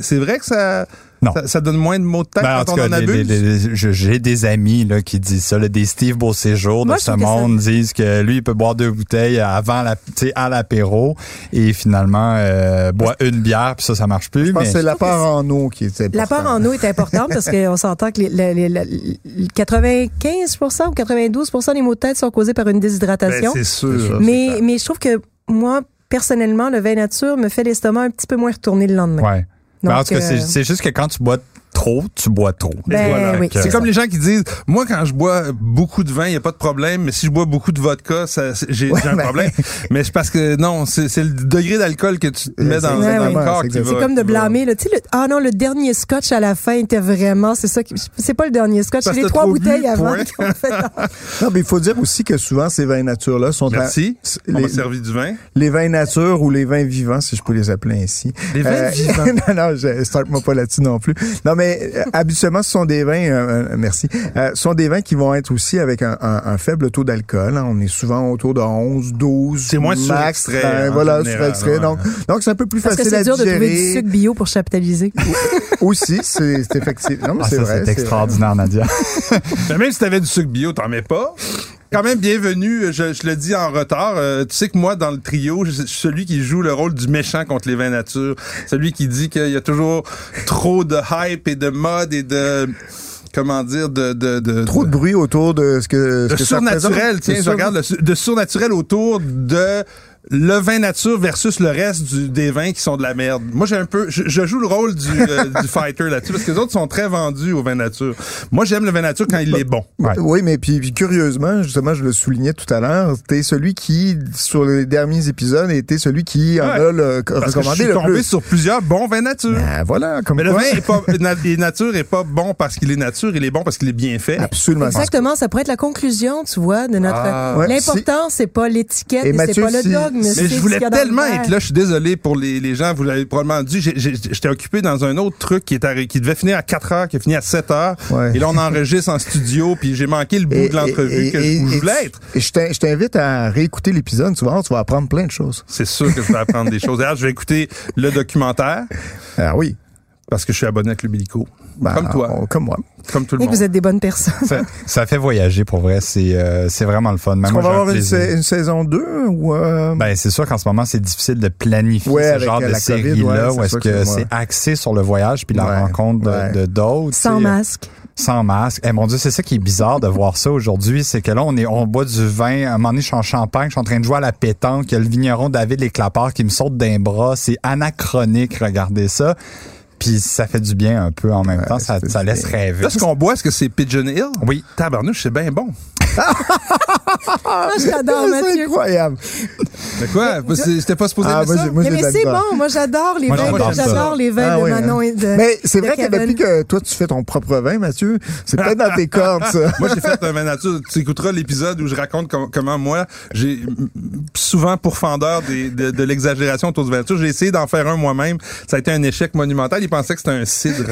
c'est vrai que ça,
Non.
ça, ça donne moins de mots de tête
Ben, en
quand on
cas,
en
les-
abuse?
les- les- je- j'ai des amis là, qui disent ça, là, des Steve Beauséjour de ce monde disent que lui, il peut boire deux bouteilles avant la, tu sais, à l'apéro et finalement euh, boit une bière puis ça, ça marche plus.
Je pense
mais
que c'est la part en eau qui est important.
La part en eau est importante parce qu'on s'entend que les, les- les- les- les 95% ou 92% des maux de tête sont causés par une
Ben,
déshydratation.
c'est sûr.
mais, mais je trouve que moi, personnellement, le vin nature me fait l'estomac un petit peu moins retourné le lendemain.
Ouais. Ben, en
Donc,
tout cas, c'est-
euh,
c'est juste que quand tu bois trop, tu bois trop.
Ben,
Voilà.
oui,
c'est
c'est
comme les gens qui disent, moi quand je bois beaucoup de vin, il n'y a pas de problème, mais si je bois beaucoup de vodka, j'ai un
ben-
problème. <laughs> mais c'est parce que non, c'est le degré d'alcool que tu mets dans,
exactement,
le corps
c'est
comme de blâmer. Là. Tu sais, le- ah non, le dernier scotch à la fin était vraiment. C'est ça. C'est pas le dernier scotch, c'est les trois bouteilles avant. fait- <laughs>
Non, mais il faut dire aussi que souvent, ces vins nature-là sont... à-
Merci. On
les,
servi du vin.
les vins nature ou les vins vivants, si je peux les appeler ainsi.
Les vins vivants. <laughs>
non, non, je starte-moi pas là-dessus non plus. Non, mais euh, habituellement, ce sont des vins, euh, euh, merci, euh, ce sont des vins qui vont être aussi avec un, un- un faible taux d'alcool. hein. On est souvent autour de 11, 12,
C'est moins
max.
surextrait,
Ben,
en
voilà, surextrait.
ouais.
Donc, donc c'est un peu plus
Parce que
facile à
c'est dur de trouver du
digérer.
sucre bio pour capitaliser.
Aussi, c'est c'est effectivement. Non, mais
Ah,
c'est vrai.
c'est
c'est
extraordinaire, Nadia.
Mais <laughs> même si t'avais du sucre bio, t'en mets pas. Quand même bienvenue, je, je le dis en retard. Euh, tu sais que moi, dans le trio, je je suis celui qui joue le rôle du méchant contre les vins nature. Celui qui dit qu'il y a toujours trop de hype et de mode et de comment dire de de, de
Trop de bruit autour de ce que, ce ça
surnaturel. Tiens, je regarde le de surnaturel autour de le vin nature versus le reste du- des vins qui sont de la merde. Moi, j'ai un peu, je, je joue le rôle du, euh, <laughs> du fighter là-dessus parce que les autres sont très vendus au vin nature. Moi, j'aime le vin nature quand il est bon.
Ouais.
Oui, mais puis, puis curieusement, justement, je le soulignais tout à l'heure, t'es celui qui, sur les derniers épisodes, était celui qui en
Ouais.
a le
Parce que je
recommandé
suis
le
tombé
plus.
sur plusieurs bons vins nature.
Ben, voilà, comme
Mais le
quoi.
vin est pas, <laughs> na- est nature est pas bon parce qu'il est nature, il est bon parce qu'il est bien fait.
Absolument.
Exactement, ça pourrait être la conclusion, tu vois, de notre.
Ah.
L'important, c'est pas l'étiquette,
Et
et c'est pas le
si- Mais
je voulais tellement être là, je suis désolé pour les, les gens, vous l'avez probablement dit, j'étais occupé dans un autre truc qui, est qui devait finir à 4 heures, qui a fini à 7 heures.
Ouais.
Et là, on enregistre en studio, puis j'ai manqué le bout
Et-
de l'entrevue que
et-
je, où je
et-
voulais être.
Et je t'in- je t'invite à réécouter l'épisode, tu vas voir, tu vas apprendre plein de choses.
C'est sûr que je vais apprendre des choses. D'ailleurs, je vais écouter le documentaire
Ah oui.
Parce que je suis abonné avec le Bilico.
Ben,
comme toi,
on- comme moi.
comme tout le
Et que
monde.
vous êtes des bonnes personnes.
ça, ça fait voyager pour vrai. C'est euh, c'est vraiment le fun. Même
Est-ce qu'on
moi,
va avoir une,
plaisir.
sa- une saison 2 ou... euh,
Ben, c'est sûr qu'en ce moment, c'est difficile de planifier
Ouais,
ce genre
euh,
de
la COVID,
série-là
ouais,
où est-ce que c'est axé sur le voyage puis la
Ouais,
rencontre de-
ouais.
de d'autres.
Sans masque.
Sans masque. Eh mon Dieu, c'est ça qui est bizarre de voir ça aujourd'hui, c'est que là, on est, on boit du vin. À un moment donné, je suis en champagne, je suis en train de jouer à la pétanque. Il y a le vigneron David Les Clapards qui me saute d'un bras. C'est anachronique, regardez ça. Puis ça fait du bien un peu en même temps. Ça, laisse rêver.
Là, ce qu'on boit, est-ce que c'est Pigeon Hill?
Oui.
Tabarnouche, c'est bien bon.
Ah, je l'adore,
c'est
Mathieu.
incroyable.
Mais quoi? C'est- C'était pas supposé
Ah, moi,
ça?
j'ai- moi,
Mais, mais c'est bon, moi j'adore les
Moi,
vins,
j'adore
les vins
Ah
de
oui,
Manon
hein.
et de
Mais c'est vrai que depuis que toi, tu fais ton propre vin, Mathieu, c'est peut-être dans tes cordes, ça.
Moi, j'ai fait un vin nature. Tu écouteras l'épisode où je raconte com- comment moi, j'ai souvent pourfendeur des, de, de l'exagération autour du vin nature. J'ai essayé d'en faire un moi-même. Ça a été un échec monumental. Ils pensaient que c'était un cidre.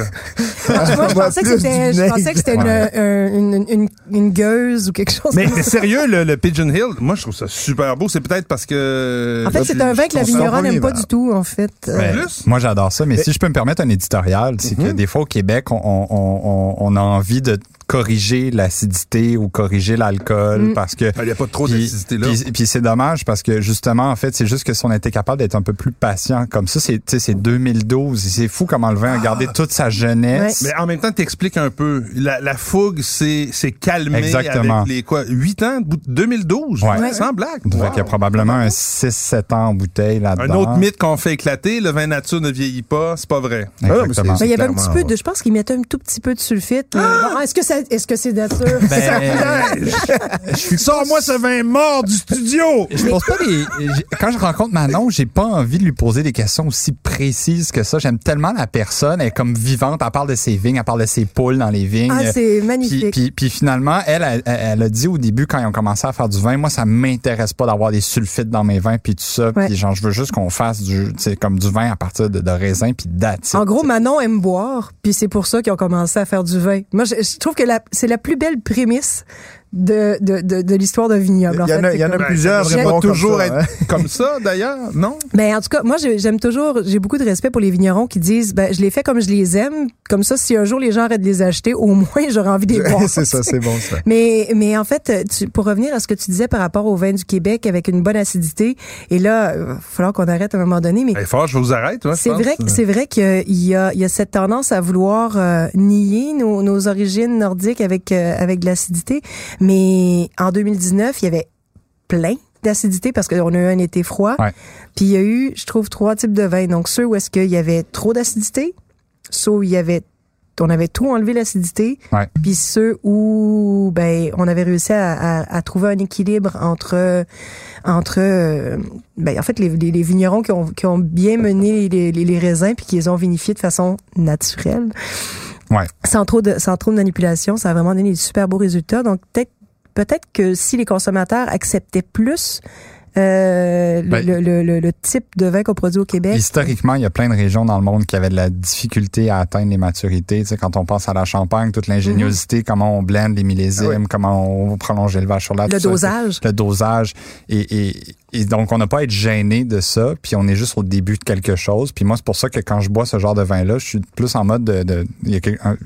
Moi, je
On voit
pensais que je pensais que c'était une, un- une, une, une gueuse ou quelque chose.
Mais,
comme ça.
sérieux, le, le Pigeon Hill, moi, je trouve ça super beau. C'est peut-être parce que...
En fait, c'est un vin que la vigneronne n'aime pas du tout, en fait. Euh,
plus?
Moi, j'adore ça, mais si je peux me permettre un éditorial, c'est que des fois au Québec, on, on, on, on a envie de corriger l'acidité ou corriger l'alcool
Mm.
parce que
Il n'y a pas trop
puis,
d'acidité là.
puis, puis c'est dommage parce que justement, en fait, c'est juste que si on était capable d'être un peu plus patient comme ça, c'est tu sais, c'est 2012. et C'est fou comment le vin a gardé toute sa jeunesse.
Mais en même temps, t'expliques un peu. La, la fougue, c'est c'est calmé
Exactement.
avec les quoi 8 ans, bout- 2012,
Ouais.
sans blague. Wow.
qu'il y a probablement un 6-7 ans en bouteille
Un
là-dedans.
autre mythe qu'on fait éclater, le vin nature ne vieillit pas, c'est pas vrai.
Ah, mais
Exactement.
c'est-
Ben, il y avait un petit peu de, je pense qu'ils mettaient un tout petit peu de sulfite. mais
Ah!
bon, est-ce que ça, est-ce que c'est nature?
Ben,
Sors-moi ce vin mort du studio!
Je pose pas des. j'ai- Quand je rencontre Manon, j'ai pas envie de lui poser des questions aussi précises que ça. J'aime tellement la personne. Elle est comme vivante. Elle parle de ses vignes, elle parle de ses poules dans les vignes.
Ah, c'est magnifique.
puis, puis finalement, elle, elle, elle a dit au début, quand ils ont commencé à faire du vin, moi, ça m'intéresse pas d'avoir des sulfites dans mes vins, puis tout ça.
Ouais.
Puis genre, je veux juste qu'on fasse du, comme du vin à partir de, de raisins, puis d'attitude.
En gros, Manon aime boire, puis c'est pour ça qu'ils ont commencé à faire du vin. Moi, je, je trouve que c'est la plus belle prémisse de, de, de, de l'histoire d'un vignoble. en
Il y en
fait.
a, il y en a plusieurs comme
toujours
ça,
être
hein.
comme ça, d'ailleurs, non? <laughs>
Ben, en tout cas, moi, j'ai- j'aime toujours, j'ai beaucoup de respect pour les vignerons qui disent, ben, je les fais comme je les aime. Comme ça, si un jour les gens arrêtent de les acheter, au moins, <laughs> j'aurais envie de les <laughs> boire.
c'est ça, c'est bon ça.
Mais, mais en fait, tu, pour revenir à ce que tu disais par rapport au vin du Québec avec une bonne acidité, et là, il va falloir qu'on arrête à un moment donné, mais
Ben, fort, je vous arrête, toi, je
c'est vrai, que- c'est vrai qu'il y a, il y a cette tendance à vouloir euh, nier nos, nos origines nordiques avec euh, avec de l'acidité, mais en 2019, il y avait plein d'acidité parce qu'on a eu un été froid.
Ouais.
Puis il y a eu, je trouve, trois types de vins. Donc ceux où est-ce qu'il y avait trop d'acidité, ceux où il y avait on avait tout enlevé l'acidité,
Ouais.
puis ceux où ben on avait réussi à, à- à trouver un équilibre entre entre euh, ben en fait les, les, les vignerons qui ont qui ont bien mené les, les, les raisins puis qui les ont vinifiés de façon naturelle
Ouais.
sans trop de sans trop de manipulation ça a vraiment donné des super beaux résultats donc peut-être peut-être que si les consommateurs acceptaient plus euh, le-
Ben-
le, le, le, le type de vin qu'on produit au Québec
Historiquement, il y a plein de régions dans le monde qui avaient de la difficulté à atteindre les maturités. Tu sais, quand on pense à la Champagne, toute l'ingéniosité, comment on blende les millésimes,
Ah oui.
comment on prolonge l'élevage sur la
le
ça.
dosage
le dosage. Et, et, et donc, on n'a pas à être gêné de ça, puis on est juste au début de quelque chose. Puis moi, c'est pour ça que quand je bois ce genre de vin-là, je suis plus en mode de... de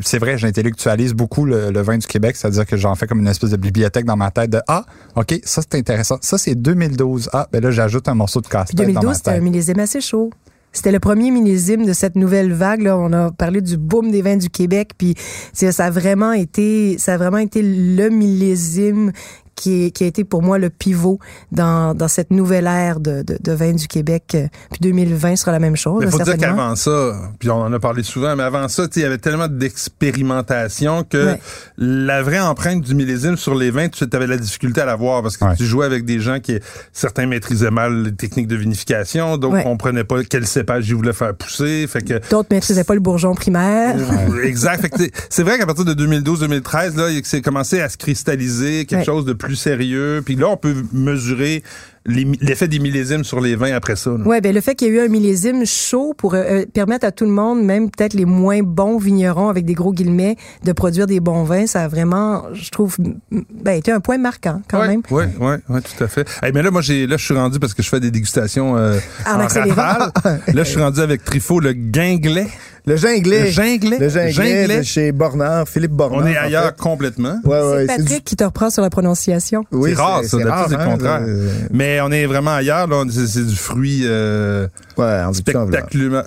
c'est vrai, j'intellectualise beaucoup le, le vin du Québec, c'est-à-dire que j'en fais comme une espèce de bibliothèque dans ma tête de « Ah, OK, ça c'est intéressant. Ça, c'est 2012. Ah, ben là, j'ajoute un morceau de casse-tête dans
2012,
ma
c'était un millésime assez chaud. C'était le premier millésime de cette nouvelle vague. Là. On a parlé du boom des vins du Québec, puis ça a vraiment été, ça a vraiment été le millésime qui, est- qui a été pour moi le pivot dans, dans cette nouvelle ère de, de, de vins du Québec. Euh, Puis 2020 sera la même chose.
Mais faut dire qu'avant ça, puis on en a parlé souvent, mais avant ça, tu sais, il y avait tellement d'expérimentation que
Ouais.
la vraie empreinte du millésime sur les vins, tu avais de la difficulté à la voir parce que
Ouais.
tu jouais avec des gens qui, certains maîtrisaient mal les techniques de vinification, d'autres
Ouais.
comprenaient pas quel cépage ils voulaient faire pousser, fait que
D'autres maîtrisaient pas le bourgeon primaire.
Exact. Fait que c'est- c'est vrai qu'à partir de 2012-2013, là, il- c'est commencé à se cristalliser quelque
Ouais.
chose de plus sérieux. Puis là, on peut mesurer l'effet des millésimes sur les vins après ça.
Ouais, ben le fait qu'il y ait eu un millésime chaud pour euh, permettre à tout le monde, même peut-être les moins bons vignerons avec des gros guillemets, de produire des bons vins, ça a vraiment, je trouve, ben, été un point marquant quand
ouais,
même.
Ouais, ouais, ouais, tout à fait. Hey, mais là, moi, j'ai, là, je suis rendu parce que je fais des dégustations euh,
En
en
accélérant.
rafale. <laughs> là, je suis rendu avec Trifot, le guinglet.
Le ginglet.
Le ginglet.
Le ginglet,
Ginglet.
de chez Bornard, Philippe Bornard.
On est
en
ailleurs
fait.
complètement.
Ouais, ouais,
c'est
c'est
Patrick
du-
qui te reprend sur la prononciation.
Oui,
c'est rare, ça. D'habitude, c'est le
hein,
contraire.
euh,
Mais on est vraiment ailleurs. Là, c'est, du fruit euh,
Ouais, en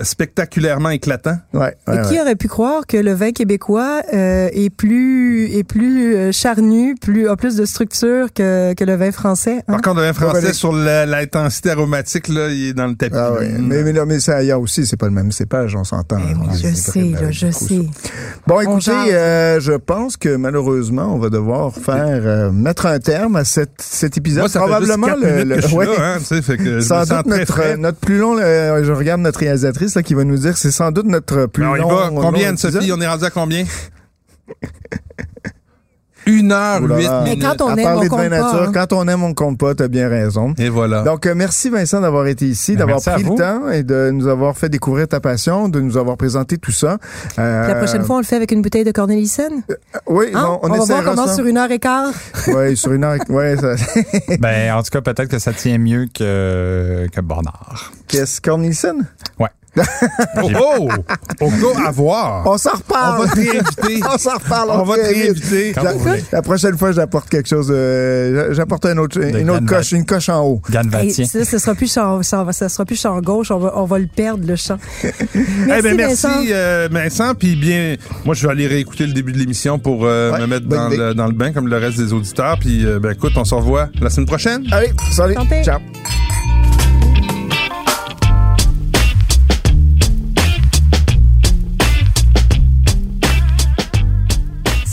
spectaculairement, éclatant.
Ouais,
Et
ouais,
qui aurait pu croire que le vin québécois euh, est plus est plus euh, charnu, plus a plus de structure que, que le vin français. hein?
Par contre, le vin français,
Ouais,
sur l'intensité aromatique, là, il est dans le tapis.
Ah ouais.
Mm.
Mais, mais, là, mais ça ailleurs aussi, c'est pas le même cépage, on s'entend.
Eh
hein.
je sais, là, je sais.
ça. Bon, écoutez, euh, je pense que malheureusement, on va devoir faire euh, mettre un terme à cette, cet épisode.
Moi, ça fait
Probablement
juste quatre minutes que je suis
ouais.
là, hein, tu sais, fait que je me
sans
sens
doute
très
notre,
frais.
notre plus long, euh, je regarde notre réalisatrice là, qui va nous dire que c'est sans doute notre plus
Mais on y
long.
va.
long
Combien,
épisode.
Sophie? On est rendu à combien? <laughs> Une heure, huit
là.
Mais
minutes.
quand on
à
aime,
parler
on
de vin
compte pas,
nature,
hein.
quand on aime, on compte pas, t'as bien raison.
Et voilà.
Donc, euh, merci Vincent d'avoir été ici,
Ben,
d'avoir
merci à
pris le
vous.
temps et de nous avoir fait découvrir ta passion, de nous avoir présenté tout ça. Euh,
La prochaine fois, on le fait avec une bouteille de Cornelissen?
oui,
Hein?
bon, on,
on va voir
essaiera
comment
ça.
sur une heure et quart. <laughs>
Ouais, sur une heure. Ouais, ça... <laughs>
Ben, en tout cas, peut-être que ça tient mieux que, que Bonnard.
Qu'est-ce Cornelissen?
Oh, oh! Au cas à voir.
On s'en
On
reparle.
va te réinviter.
on s'en reparle.
On va te réinviter.
La, prochaine fois, j'apporte quelque chose. de- j'apporte un autre, une autre coche, une coche en haut.
Ça, ce sera plus champ, ça, ça sera plus champ gauche. On va, on va le perdre, le champ.
Eh
Merci,
ben, merci
Vincent.
euh, Vincent. Puis bien, moi je vais aller réécouter le début de l'émission pour euh,
Ouais,
me mettre dans le, dans le bain comme le reste des auditeurs. Puis euh, ben écoute, on se revoit la semaine prochaine.
Allez, salut.
Santé.
Ciao.